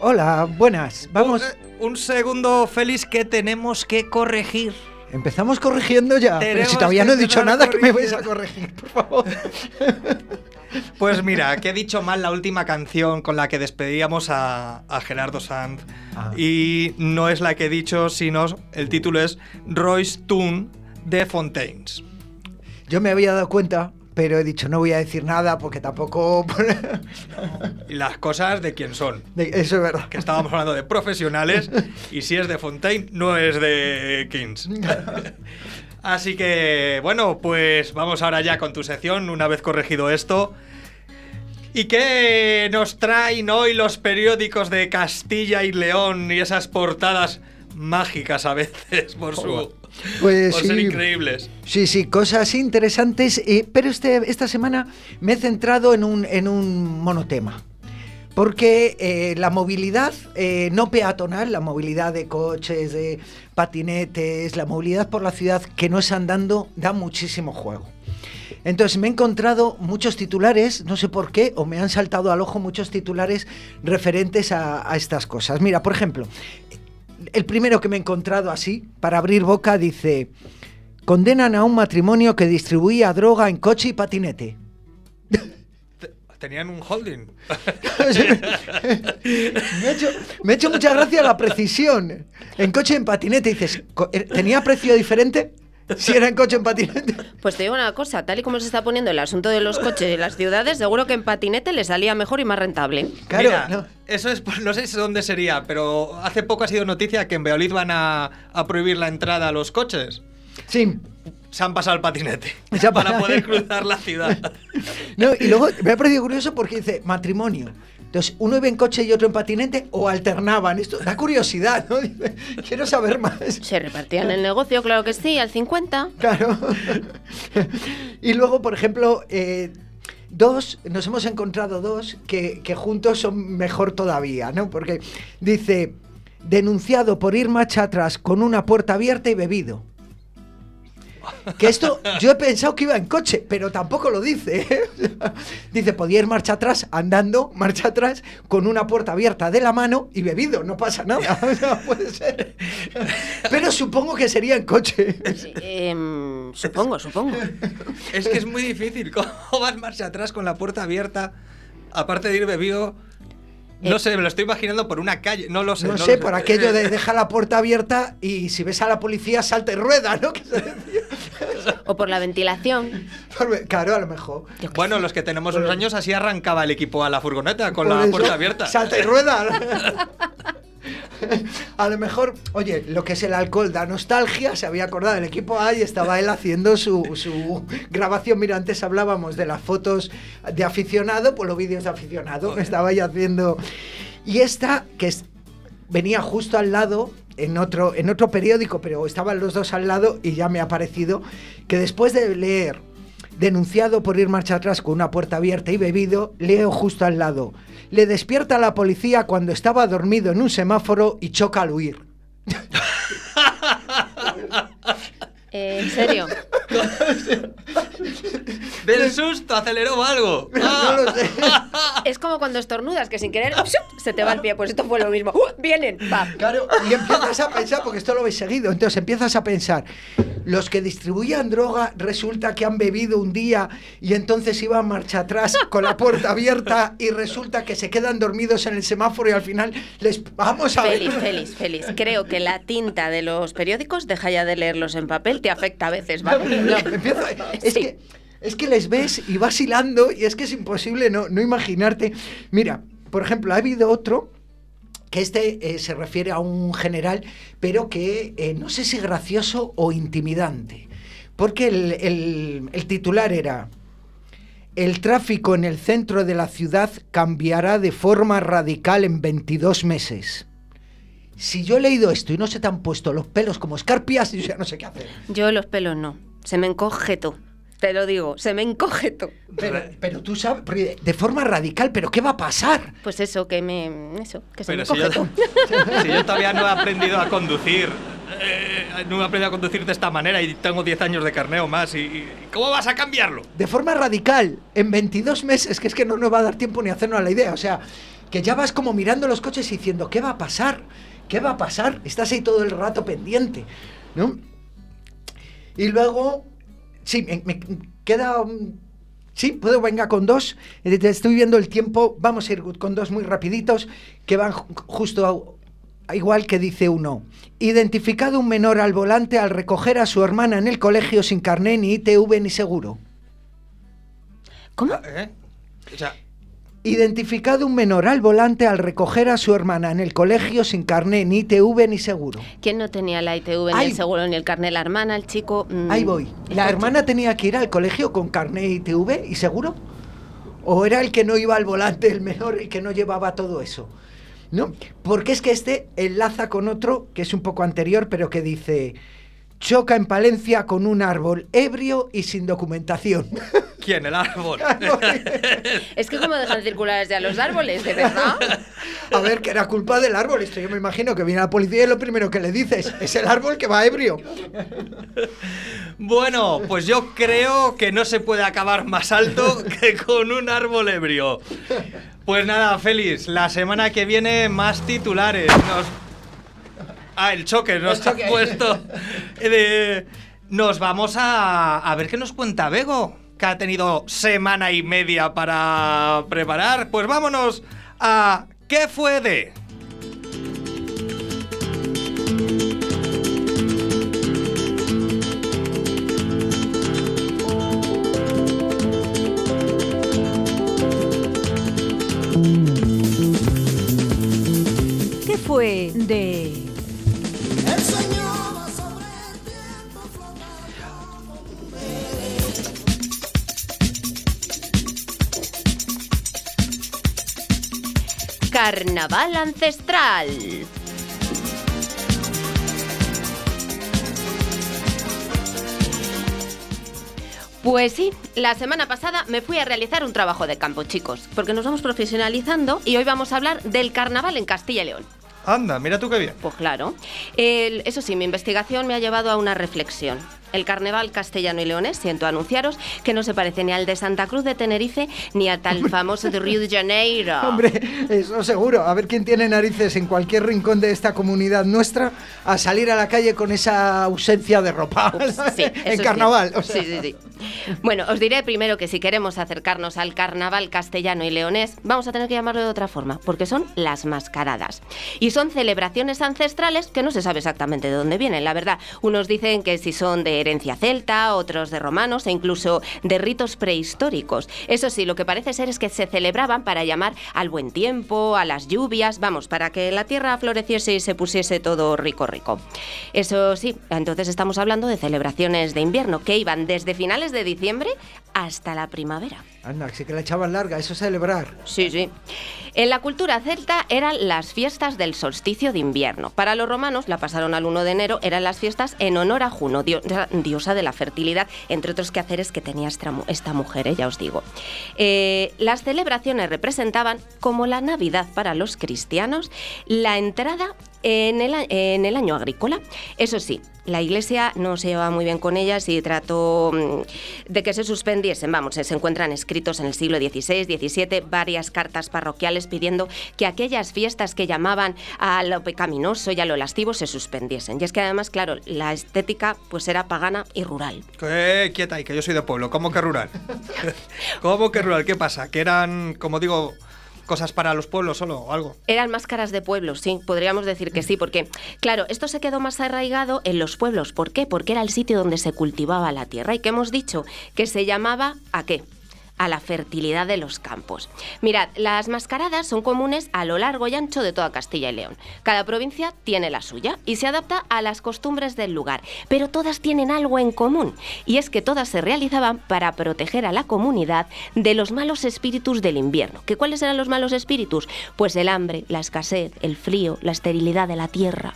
Hola, buenas. Vamos. Un, eh, un segundo, Félix, que tenemos que corregir. Empezamos corrigiendo ya. Pero si todavía no he dicho nada, que me vais a corregir, por favor. Pues mira, que he dicho mal la última canción con la que despedíamos a, a Gerardo Sanz. Ah. Y no es la que he dicho, sino el título es Royce Tune de Fontaines. Yo me había dado cuenta, pero he dicho no voy a decir nada porque tampoco. Las cosas de quién son. De- Eso es verdad. Que estábamos hablando de profesionales y si es de Fontaine, no es de Kings. Así que, bueno, pues vamos ahora ya con tu sección, una vez corregido esto. ¿Y qué nos traen hoy los periódicos de Castilla y León y esas portadas mágicas a veces por su Pues por ser sí. increíbles? Sí, sí, cosas interesantes, eh, pero este, esta semana me he centrado en un, en un monotema. Porque eh, la movilidad eh, no peatonal, la movilidad de coches, de patinetes, la movilidad por la ciudad que no es andando, da muchísimo juego. Entonces me he encontrado muchos titulares, no sé por qué, o me han saltado al ojo muchos titulares referentes a, a estas cosas. Mira, por ejemplo, el primero que me he encontrado así, para abrir boca, dice, condenan a un matrimonio que distribuía droga en coche y patinete. Tenían un holding. me, ha hecho, me ha hecho mucha gracia la precisión. En coche y en patinete dices, eh, ¿tenía precio diferente? Si era en coche o en patinete. Pues te digo una cosa, tal y como se está poniendo el asunto de los coches en las ciudades, seguro que en patinete le salía mejor y más rentable. Claro, Mira, no. eso es, no sé dónde sería, pero hace poco ha sido noticia que en Beolid van a, a prohibir la entrada a los coches. Sí. Se han pasado el patinete para poder cruzar la ciudad. No, y luego me ha parecido curioso porque dice matrimonio. Entonces, uno iba en coche y otro en patinete o alternaban. Esto da curiosidad, ¿no? Quiero saber más. Se repartían el negocio, claro que sí, al 50. Claro. y luego, por ejemplo, eh, dos, nos hemos encontrado dos que, que juntos son mejor todavía, ¿no? Porque dice, denunciado por ir marcha atrás con una puerta abierta y bebido. Que esto, yo he pensado que iba en coche, pero tampoco lo dice. ¿eh? Dice, podía ir marcha atrás, andando, marcha atrás, con una puerta abierta de la mano y bebido, no pasa nada. O sea, puede ser. Pero supongo que sería en coche. Em, supongo, supongo. es que es muy difícil. ¿Cómo vas marcha atrás con la puerta abierta? Aparte de ir bebido. No Eh. sé, me lo estoy imaginando por una calle. No lo sé. No, sé, sé. por aquello de deja la puerta abierta y si ves a la policía salta y rueda, ¿no? O por la ventilación. Claro, a lo mejor. Bueno, los que tenemos unos años así arrancaba el equipo a la furgoneta con Por la eso, puerta abierta. Salta y rueda. A lo mejor, oye, lo que es el alcohol da nostalgia, se había acordado del equipo A y estaba él haciendo su, su grabación. Mira, antes hablábamos de las fotos de aficionado, pues los vídeos de aficionado, que estaba ya haciendo. Y esta, que es- venía justo al lado, en otro, en otro periódico, pero estaban los dos al lado y ya me ha parecido que después de leer denunciado por ir marcha atrás con una puerta abierta y bebido, leo justo al lado. Le despierta a la policía cuando estaba dormido en un semáforo y choca al huir. Eh, ¿En serio? Del susto, aceleró algo. No lo sé. Es como cuando estornudas, que sin querer ¡shup! se te va el pie. Pues esto fue lo mismo. ¡Uh! ¡Vienen! ¡Va! Claro, y empiezas a pensar, porque esto lo habéis seguido, entonces empiezas a pensar, los que distribuían droga resulta que han bebido un día y entonces iban marcha atrás con la puerta abierta y resulta que se quedan dormidos en el semáforo y al final les... Vamos a ver. Feliz, feliz, feliz. Creo que la tinta de los periódicos, deja ya de leerlos en papel, te afecta a veces, ¿vale? No, empiezo- es, Sí. que, es que les ves y vas hilando y es que es imposible no, no imaginarte. Mira, por ejemplo, ha habido otro que este eh, se refiere a un general, pero que eh, no sé si gracioso o intimidante. Porque el, el- titular era, el tráfico en el centro de la ciudad cambiará de forma radical en 22 meses. Si yo he leído esto y no se te han puesto los pelos como escarpias, yo ya no sé qué hacer. Yo los pelos no. Se me encoge todo. Te lo digo, se me encoge todo. Pero, pero tú sabes, de forma radical, pero ¿qué va a pasar? Pues eso, que me. Eso, que se Pero me si yo, encoge todo. si yo todavía no he aprendido a conducir eh, no he aprendido a conducir de esta manera y tengo 10 años de carneo más. Y, y- ¿Cómo vas a cambiarlo? De forma radical, en 22 meses, que es que no nos va a dar tiempo ni hacernos a la idea. O sea, que ya vas como mirando los coches y diciendo, ¿qué va a pasar? ¿Qué va a pasar? Estás ahí todo el rato pendiente, ¿no? Y luego, sí, me, me queda... Sí, puedo, venga, con dos. Eh, Estoy viendo el tiempo. Vamos a ir con dos muy rapiditos, que van ju- justo a- igual que dice uno. Identificado un menor al volante al recoger a su hermana en el colegio sin carné ni ITV ni seguro. ¿Cómo? ¿Eh? O sea, Identificado un menor al volante al recoger a su hermana en el colegio sin carné ni ITV ni seguro. ¿Quién no tenía la ITV, ni el seguro, ni el carnet? La hermana, el chico. mm, Ahí voy. el ¿La coche. hermana tenía que ir al colegio con carné ITV y seguro? ¿O era el que no iba al volante, el menor, el que no llevaba todo eso? ¿No? Porque es que este enlaza con otro que es un poco anterior, pero que dice: choca en Palencia con un árbol ebrio y sin documentación. ¿quién? El árbol. Es que como dejan circulares ya los árboles, de verdad. A ver, que era culpa del árbol. Esto yo me imagino que viene la policía y lo primero que le dices es el árbol que va ebrio. Bueno, pues yo creo que no se puede acabar más alto que con un árbol ebrio. Pues nada, Félix, la semana que viene más titulares. Nos... Ah, el choque nos El choque. ha puesto. Eh, Nos vamos a... a ver qué nos cuenta Bego, que ha tenido semana y media para preparar. Pues vámonos a... ¿Qué fue de? ¿Qué fue de... Carnaval ancestral. Pues sí, la semana pasada me fui a realizar un trabajo de campo, chicos, porque nos vamos profesionalizando y hoy vamos a hablar del carnaval en Castilla y León. Anda, mira tú qué bien. Pues claro. El- eso sí, mi investigación me ha llevado a una reflexión. El carnaval castellano y leonés, siento anunciaros que no se parece ni al de Santa Cruz de Tenerife ni a tal famoso de Río de Janeiro. Hombre, eso seguro. A ver quién tiene narices en cualquier rincón de esta comunidad nuestra a salir a la calle con esa ausencia de ropa sí, en carnaval. o sea. Sí, sí. Bueno, os diré primero que si queremos acercarnos al carnaval castellano y leonés, vamos a tener que llamarlo de otra forma, porque son las mascaradas. Y son celebraciones ancestrales que no se sabe exactamente de dónde vienen, la verdad. Unos dicen que si son de herencia celta, otros de romanos e incluso de ritos prehistóricos. Eso sí, lo que parece ser es que se celebraban para llamar al buen tiempo, a las lluvias, vamos, para que la tierra floreciese y se pusiese todo rico, rico. Eso sí, entonces estamos hablando de celebraciones de invierno que iban desde finales de diciembre hasta la primavera. Sí que la echaban larga, eso es celebrar. Sí, sí. En la cultura celta eran las fiestas del solsticio de invierno. Para los romanos, la pasaron al 1 de enero, eran las fiestas en honor a Juno, diosa, de la fertilidad, entre otros quehaceres que tenía esta mujer, eh, ya os digo. Eh, las celebraciones representaban, como la Navidad para los cristianos, la entrada en el, en el año agrícola. Eso sí, la iglesia no se llevaba muy bien con ellas y trató mm, de que se suspendiesen. Vamos, se encuentran escritos en el siglo XVI, XVII varias cartas parroquiales pidiendo que aquellas fiestas que llamaban a lo pecaminoso y a lo lascivo se suspendiesen. Y es que además, claro, la estética pues era pagana y rural. Eh, quieta ahí, que yo soy de pueblo. ¿Cómo que rural? ¿Cómo que rural? ¿Qué pasa? ¿Que eran, como digo, cosas para los pueblos solo o algo? Eran máscaras de pueblos, sí, podríamos decir que sí, porque, claro, esto se quedó más arraigado en los pueblos. ¿Por qué? Porque era el sitio donde se cultivaba la tierra y que hemos dicho que se llamaba ¿a qué? A la fertilidad de los campos. Mirad, las mascaradas son comunes a lo largo y ancho de toda Castilla y León. Cada provincia tiene la suya y se adapta a las costumbres del lugar, pero todas tienen algo en común, y es que todas se realizaban para proteger a la comunidad de los malos espíritus del invierno. ¿Que cuáles eran los malos espíritus? Pues el hambre, la escasez, el frío, la esterilidad de la tierra.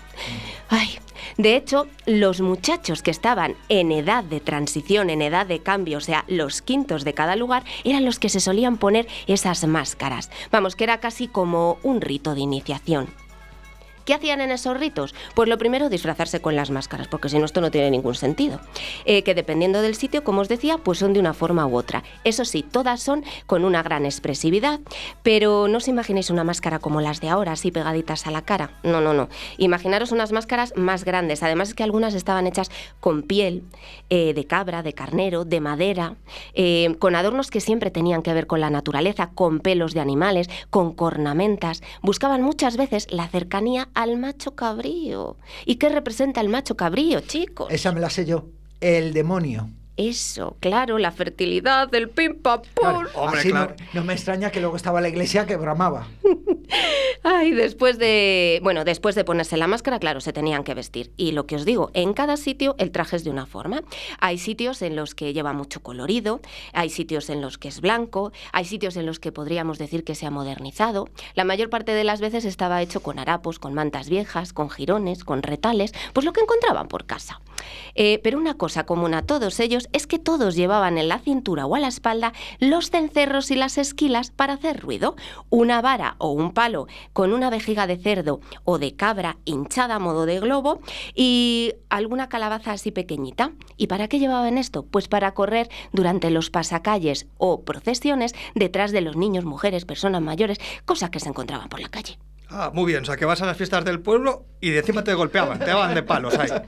Ay, de hecho, los muchachos que estaban en edad de transición, en edad de cambio, o sea, los quintos de cada lugar, eran los que se solían poner esas máscaras. Vamos, que era casi como un rito de iniciación. ¿Qué hacían en esos ritos? Pues lo primero, disfrazarse con las máscaras, porque si no, esto no tiene ningún sentido. Eh, que dependiendo del sitio, como os decía, pues son de una forma u otra. Eso sí, todas son con una gran expresividad, pero no os imaginéis una máscara como las de ahora, así pegaditas a la cara. No, no, no. Imaginaros unas máscaras más grandes. Además es que algunas estaban hechas con piel eh, de cabra, de carnero, de madera, eh, con adornos que siempre tenían que ver con la naturaleza, con pelos de animales, con cornamentas. Buscaban muchas veces la cercanía al macho cabrío. ¿Y qué representa el macho cabrío, chicos? Esa me la sé yo. El demonio. Eso, claro, la fertilidad del pim pam pum. Claro, Hombre, así claro. no, no me extraña que luego estaba la iglesia que bramaba. Ay, después de, bueno, después de ponerse la máscara, claro, se tenían que vestir. Y lo que os digo, en cada sitio el traje es de una forma. Hay sitios en los que lleva mucho colorido, hay sitios en los que es blanco, hay sitios en los que podríamos decir que se ha modernizado. La mayor parte de las veces estaba hecho con harapos, con mantas viejas, con jirones, con retales, pues lo que encontraban por casa. Eh, pero una cosa común a todos ellos es que todos llevaban en la cintura o a la espalda los cencerros y las esquilas para hacer ruido. Una vara o un palo con una vejiga de cerdo o de cabra hinchada a modo de globo y alguna calabaza así pequeñita. ¿Y para qué llevaban esto? Pues para correr durante los pasacalles o procesiones detrás de los niños, mujeres, personas mayores, cosas que se encontraban por la calle. Ah, muy bien. O sea, que vas a las fiestas del pueblo y de encima te golpeaban, te daban de palos ahí.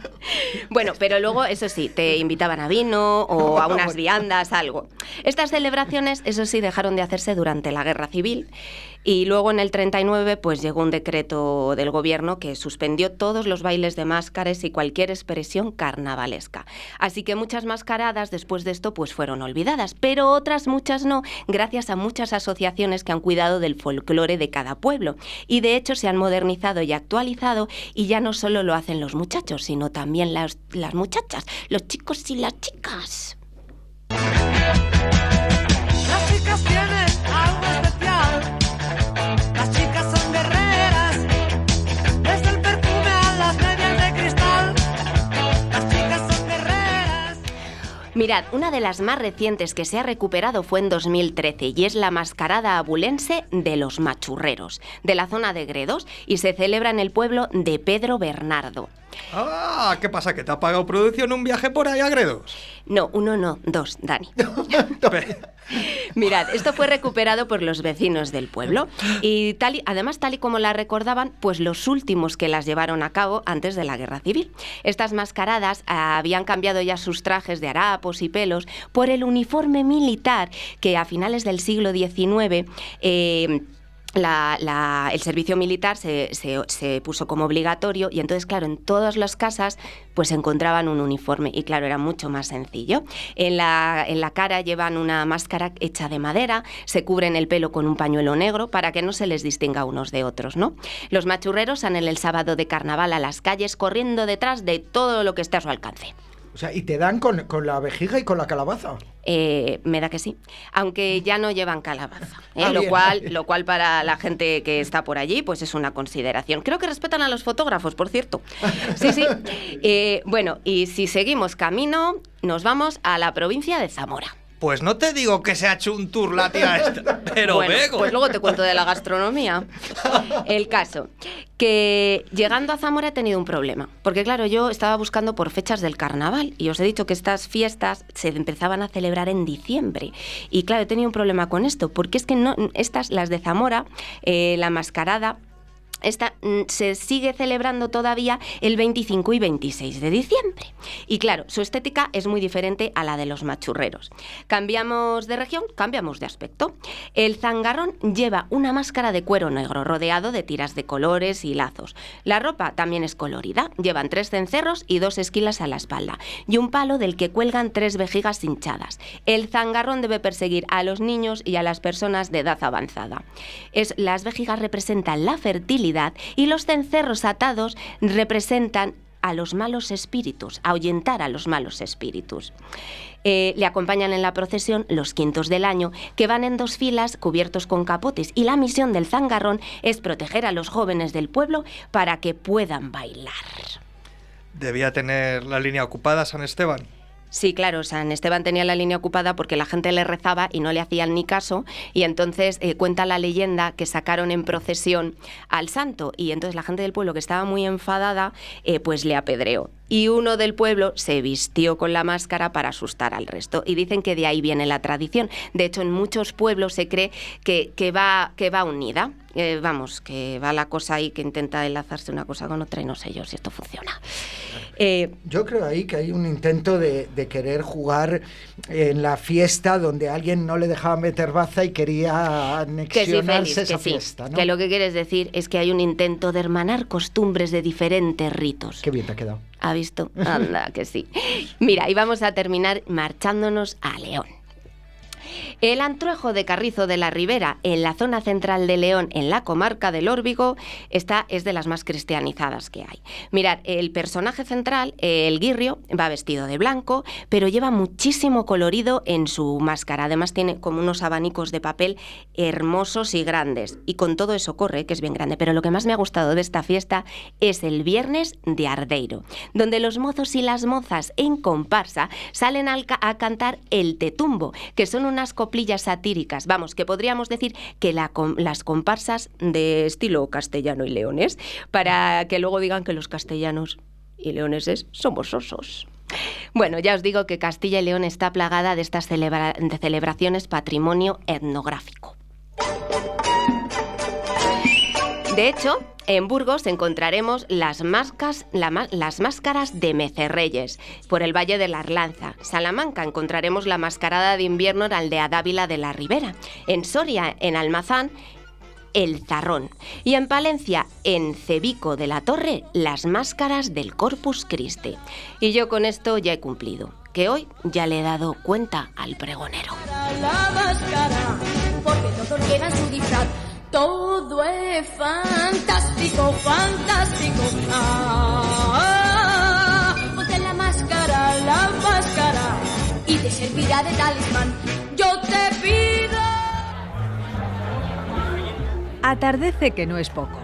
Bueno, pero luego, eso sí, te invitaban a vino o a unas viandas, algo. Estas celebraciones, eso sí, dejaron de hacerse durante la Guerra Civil y luego en el 39 pues llegó un decreto del gobierno que suspendió todos los bailes de máscaras y cualquier expresión carnavalesca. Así que muchas mascaradas después de esto pues fueron olvidadas, pero otras muchas no, gracias a muchas asociaciones que han cuidado del folclore de cada pueblo y de hecho se han modernizado y actualizado y ya no solo lo hacen los muchachos, sino también las, las muchachas, los chicos y las chicas. Las chicas tienen Mirad, una de las más recientes que se ha recuperado fue en 2013 y es la mascarada abulense de los machurreros, de la zona de Gredos, y se celebra en el pueblo de Pedro Bernardo. Ah, ¿qué pasa? ¿Que te ha pagado producción un viaje por ahí a Gredos? No, uno no, dos, Dani. Mirad, esto fue recuperado por los vecinos del pueblo y tal y- además tal y como la recordaban, pues los últimos que las llevaron a cabo antes de la Guerra Civil. Estas mascaradas ah, habían cambiado ya sus trajes de harapos y pelos por el uniforme militar que a finales del siglo XIX eh, la- la- el servicio militar se, se- se puso como obligatorio y entonces, claro, en todas las casas pues encontraban un uniforme y claro, era mucho más sencillo. En la, en la cara llevan una máscara hecha de madera, se cubren el pelo con un pañuelo negro para que no se les distinga unos de otros, ¿no? Los machurreros salen el sábado de carnaval a las calles corriendo detrás de todo lo que esté a su alcance. O sea, y te dan con, con la vejiga y con la calabaza. Eh, me da que sí. Aunque ya no llevan calabaza. ¿eh? Ah, lo, bien. cual, lo cual para la gente que está por allí, pues es una consideración. Creo que respetan a los fotógrafos, por cierto. Sí, sí. Eh, bueno, y si seguimos camino, nos vamos a la provincia de Zamora. Pues no te digo que se ha hecho un tour la tía esta, pero bueno, vengo. pues luego te cuento de la gastronomía. El caso, que llegando a Zamora he tenido un problema. Porque claro, yo estaba buscando por fechas del carnaval y os he dicho que estas fiestas se empezaban a celebrar en diciembre. Y claro, he tenido un problema con esto, porque es que no, estas, las de Zamora, eh, la mascarada, esta mm, se sigue celebrando todavía el 25 y 26 de diciembre. Y claro, su estética es muy diferente a la de los machurreros. Cambiamos de región, cambiamos de aspecto. El zangarrón lleva una máscara de cuero negro rodeado de tiras de colores y lazos. La ropa también es colorida, llevan tres cencerros y dos esquilas a la espalda y un palo del que cuelgan tres vejigas hinchadas. El zangarrón debe perseguir a los niños y a las personas de edad avanzada. Es, las vejigas representan la fertilidad y los cencerros atados representan a los malos espíritus, ahuyentar a los malos espíritus. Eh, le acompañan en la procesión los quintos del año, que van en dos filas cubiertos con capotes, y la misión del zangarrón es proteger a los jóvenes del pueblo para que puedan bailar. Debía tener la línea ocupada San Esteban. Sí, claro, San Esteban tenía la línea ocupada porque la gente le rezaba y no le hacían ni caso y entonces eh, cuenta la leyenda que sacaron en procesión al santo y entonces la gente del pueblo que estaba muy enfadada eh, pues le apedreó. Y uno del pueblo se vistió con la máscara para asustar al resto. Y dicen que de ahí viene la tradición. De hecho, en muchos pueblos se cree que, que va, que va unida. Eh, vamos, que va la cosa ahí que intenta enlazarse una cosa con otra y no sé yo si esto funciona. Eh, Yo creo ahí que hay un intento de, de querer jugar en la fiesta donde alguien no le dejaba meter baza y quería Que sí, anexionarse Félix, que esa sí. fiesta, ¿no? Que lo que quieres decir es que hay un intento de hermanar costumbres de diferentes ritos. Qué bien te ha quedado. ¿Ha visto? Anda, que sí. Mira, y vamos a terminar marchándonos a León. El antruejo de Carrizo de la Ribera, en la zona central de León, en la comarca del Órbigo, esta es de las más cristianizadas que hay. Mirad, el personaje central, el guirrio, va vestido de blanco, pero lleva muchísimo colorido en su máscara. Además tiene como unos abanicos de papel hermosos y grandes. Y con todo eso corre, que es bien grande. Pero lo que más me ha gustado de esta fiesta es el viernes de Ardeiro, donde los mozos y las mozas en comparsa salen a cantar el tetumbo, que son unas coplillas satíricas. Vamos, que podríamos decir que las comparsas de estilo castellano y leones, para que luego digan que los castellanos y leoneses somos osos. Bueno, ya os digo que Castilla y León está plagada de estas celebraciones patrimonio etnográfico. De hecho, en Burgos encontraremos las, máscaras de Mecerreyes por el Valle de la Arlanza. Salamanca encontraremos la mascarada de invierno en Aldea Dávila de la Ribera. En Soria, en Almazán, el zarrón. Y en Palencia, en Cebico de la Torre, las máscaras del Corpus Christi. Y yo con esto ya he cumplido, que hoy ya le he dado cuenta al pregonero. Todo es fantástico, fantástico. Ah, ponte la máscara, la máscara, y te servirá de talismán. Yo te pido. Atardece que no es poco.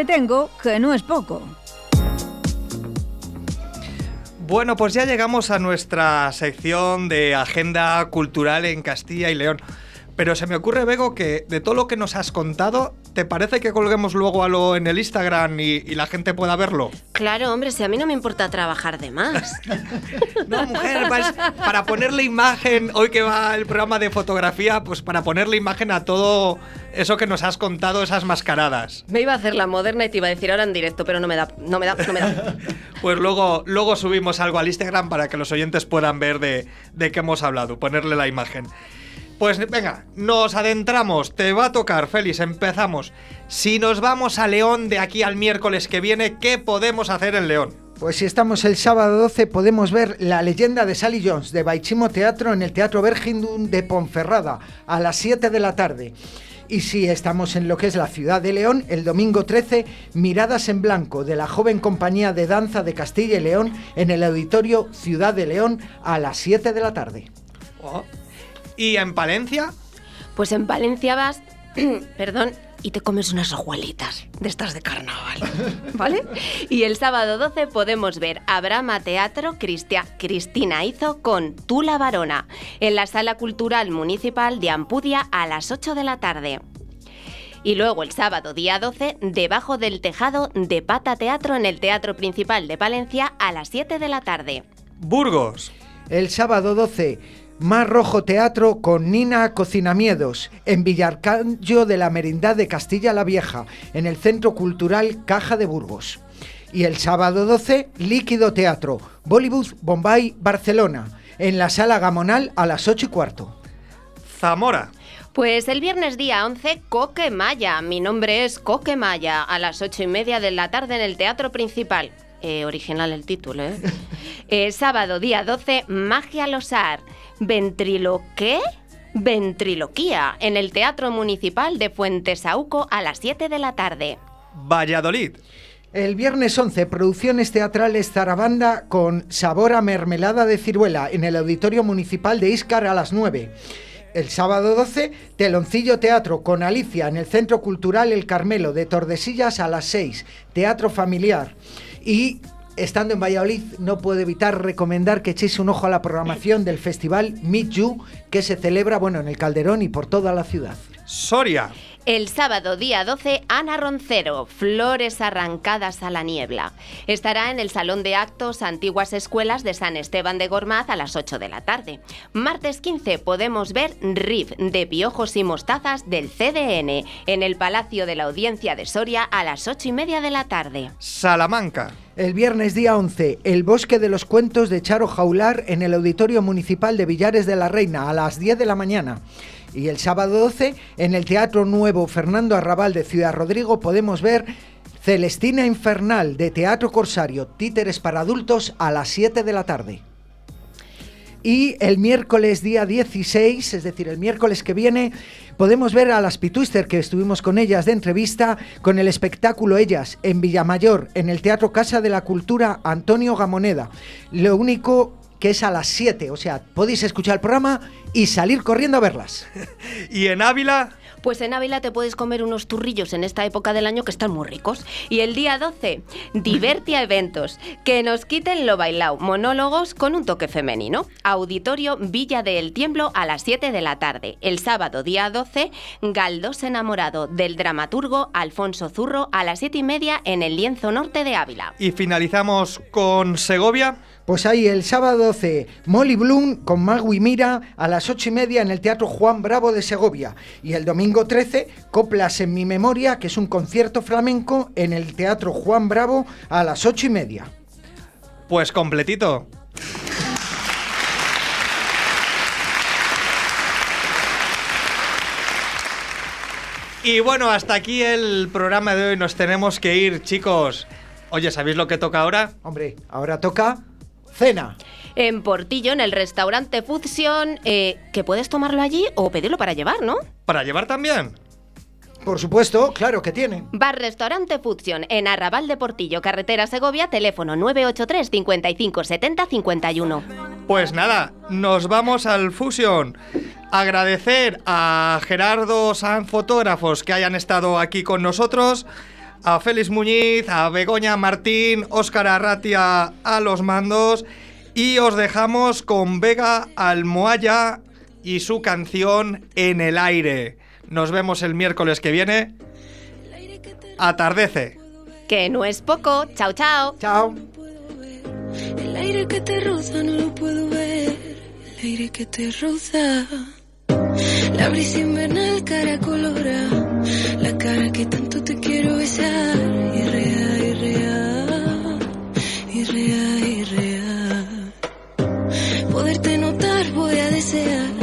Entretengo, que no es poco. Bueno, pues ya llegamos a nuestra sección de agenda cultural en Castilla y León. Pero se me ocurre, Bego, que de todo lo que nos has contado, ¿te parece que colguemos luego algo en el Instagram y, y la gente pueda verlo? Claro, hombre, si a mí no me importa trabajar de más. No, mujer, pues, para ponerle imagen, hoy que va el programa de fotografía, pues para ponerle imagen a todo eso que nos has contado, esas mascaradas. Me iba a hacer la moderna y te iba a decir ahora en directo, pero no me da, no me da, no me da. Pues luego, luego subimos algo al Instagram para que los oyentes puedan ver de, de qué hemos hablado, ponerle la imagen. Pues venga, nos adentramos, te va a tocar, Félix, empezamos. Si nos vamos a León de aquí al miércoles que viene, ¿qué podemos hacer en León? Pues si estamos el sábado 12 podemos ver La leyenda de Sally Jones de Baichimo Teatro en el Teatro Vergindum de Ponferrada a las 7 de la tarde. Y si estamos en lo que es la ciudad de León, el domingo 13, Miradas en Blanco de la joven compañía de danza de Castilla y León en el auditorio Ciudad de León a las 7 de la tarde. Oh. ¿Y en Palencia? Pues en Valencia vas, perdón, y te comes unas hojuelitas de estas de carnaval, ¿vale? Y el sábado 12 podemos ver a Brahma Teatro Cristia- Cristina Hizo con Tula Varona en la Sala Cultural Municipal de Ampudia a las 8 de la tarde. Y luego el sábado día 12, debajo del tejado de Pata Teatro en el Teatro Principal de Palencia a las 7 de la tarde. Burgos. El sábado 12, Mar Rojo Teatro con Nina Cocinamiedos, en Villarcanyo de la Merindad de Castilla la Vieja, en el Centro Cultural Caja de Burgos. Y el sábado 12, Líquido Teatro, Bollywood, Bombay, Barcelona, en la Sala Gamonal a las 8 y cuarto. Zamora. Pues el viernes día 11, Coque Maya. Mi nombre es Coque Maya, a las ocho y media de la tarde en el Teatro Principal. Eh, original el título, ¿eh? Eh, sábado día 12, Magia Losar. ¿Ventrilo qué? Ventriloquía, en el Teatro Municipal de Fuentesauco a las 7 de la tarde. Valladolid. El viernes 11, producciones teatrales Zarabanda con sabor a mermelada de ciruela en el Auditorio Municipal de Íscar a las 9. El sábado 12, Teloncillo Teatro con Alicia en el Centro Cultural El Carmelo de Tordesillas a las 6. Teatro familiar. Y estando en Valladolid, no puedo evitar recomendar que echéis un ojo a la programación del festival Meet You, que se celebra bueno, en el Calderón y por toda la ciudad. Soria. El sábado día 12, Ana Roncero, Flores arrancadas a la niebla. Estará en el Salón de Actos Antiguas Escuelas de San Esteban de Gormaz a las 8 de la tarde. Martes 15 podemos ver RIF de Piojos y Mostazas del CDN en el Palacio de la Audiencia de Soria a las 8 y media de la tarde. Salamanca. El viernes día 11, El Bosque de los Cuentos de Charo Jaular en el Auditorio Municipal de Villares de la Reina a las 10 de la mañana. Y el sábado 12, en el Teatro Nuevo Fernando Arrabal de Ciudad Rodrigo, podemos ver Celestina Infernal de Teatro Corsario, Títeres para Adultos a las 7 de la tarde. Y el miércoles día 16, es decir, el miércoles que viene, podemos ver a las Pitwister que estuvimos con ellas de entrevista con el espectáculo Ellas en Villamayor, en el Teatro Casa de la Cultura Antonio Gamoneda. Lo único que es a las 7, o sea, podéis escuchar el programa y salir corriendo a verlas. Y en Ávila. Pues en Ávila te puedes comer unos turrillos en esta época del año que están muy ricos. Y el día 12, Divertia Eventos, que nos quiten lo bailao, monólogos con un toque femenino. Auditorio Villa del Tiemblo a las 7 de la tarde. El sábado, día 12, Galdós enamorado del dramaturgo Alfonso Zurro a las 7 y media en el lienzo norte de Ávila. Y finalizamos con Segovia. Pues ahí el sábado 12, Molly Bloom con Magui Mira a las 8 y media en el Teatro Juan Bravo de Segovia. Y el domingo 13, Coplas en mi memoria, que es un concierto flamenco en el Teatro Juan Bravo a las 8 y media. Pues completito. Y bueno, hasta aquí el programa de hoy. Nos tenemos que ir, chicos. Oye, ¿sabéis lo que toca ahora? Hombre, ahora toca cena. En Portillo, en el restaurante Fusion, eh, que puedes tomarlo allí o pedirlo para llevar, ¿no? ¿Para llevar también? Por supuesto, claro que tiene. Bar Restaurante Fusion, en Arrabal de Portillo, carretera Segovia, teléfono 983 55 70 51. Pues nada, nos vamos al Fusion. Agradecer a Gerardo San Fotógrafos que hayan estado aquí con nosotros, a Félix Muñiz, a Begoña Martín, Óscar Arratia a los mandos y os dejamos con Vega Almohaya y su canción En el aire. Nos vemos el miércoles que viene. Atardece. Que no es poco. Chao, chao. Chao. El aire que te roza no lo puedo ver. El aire que te roza. La brisa invernal cara colora. La cara que tanto te quiero besar. Irreal, irreal. Irreal, irreal. Poderte notar voy a desear.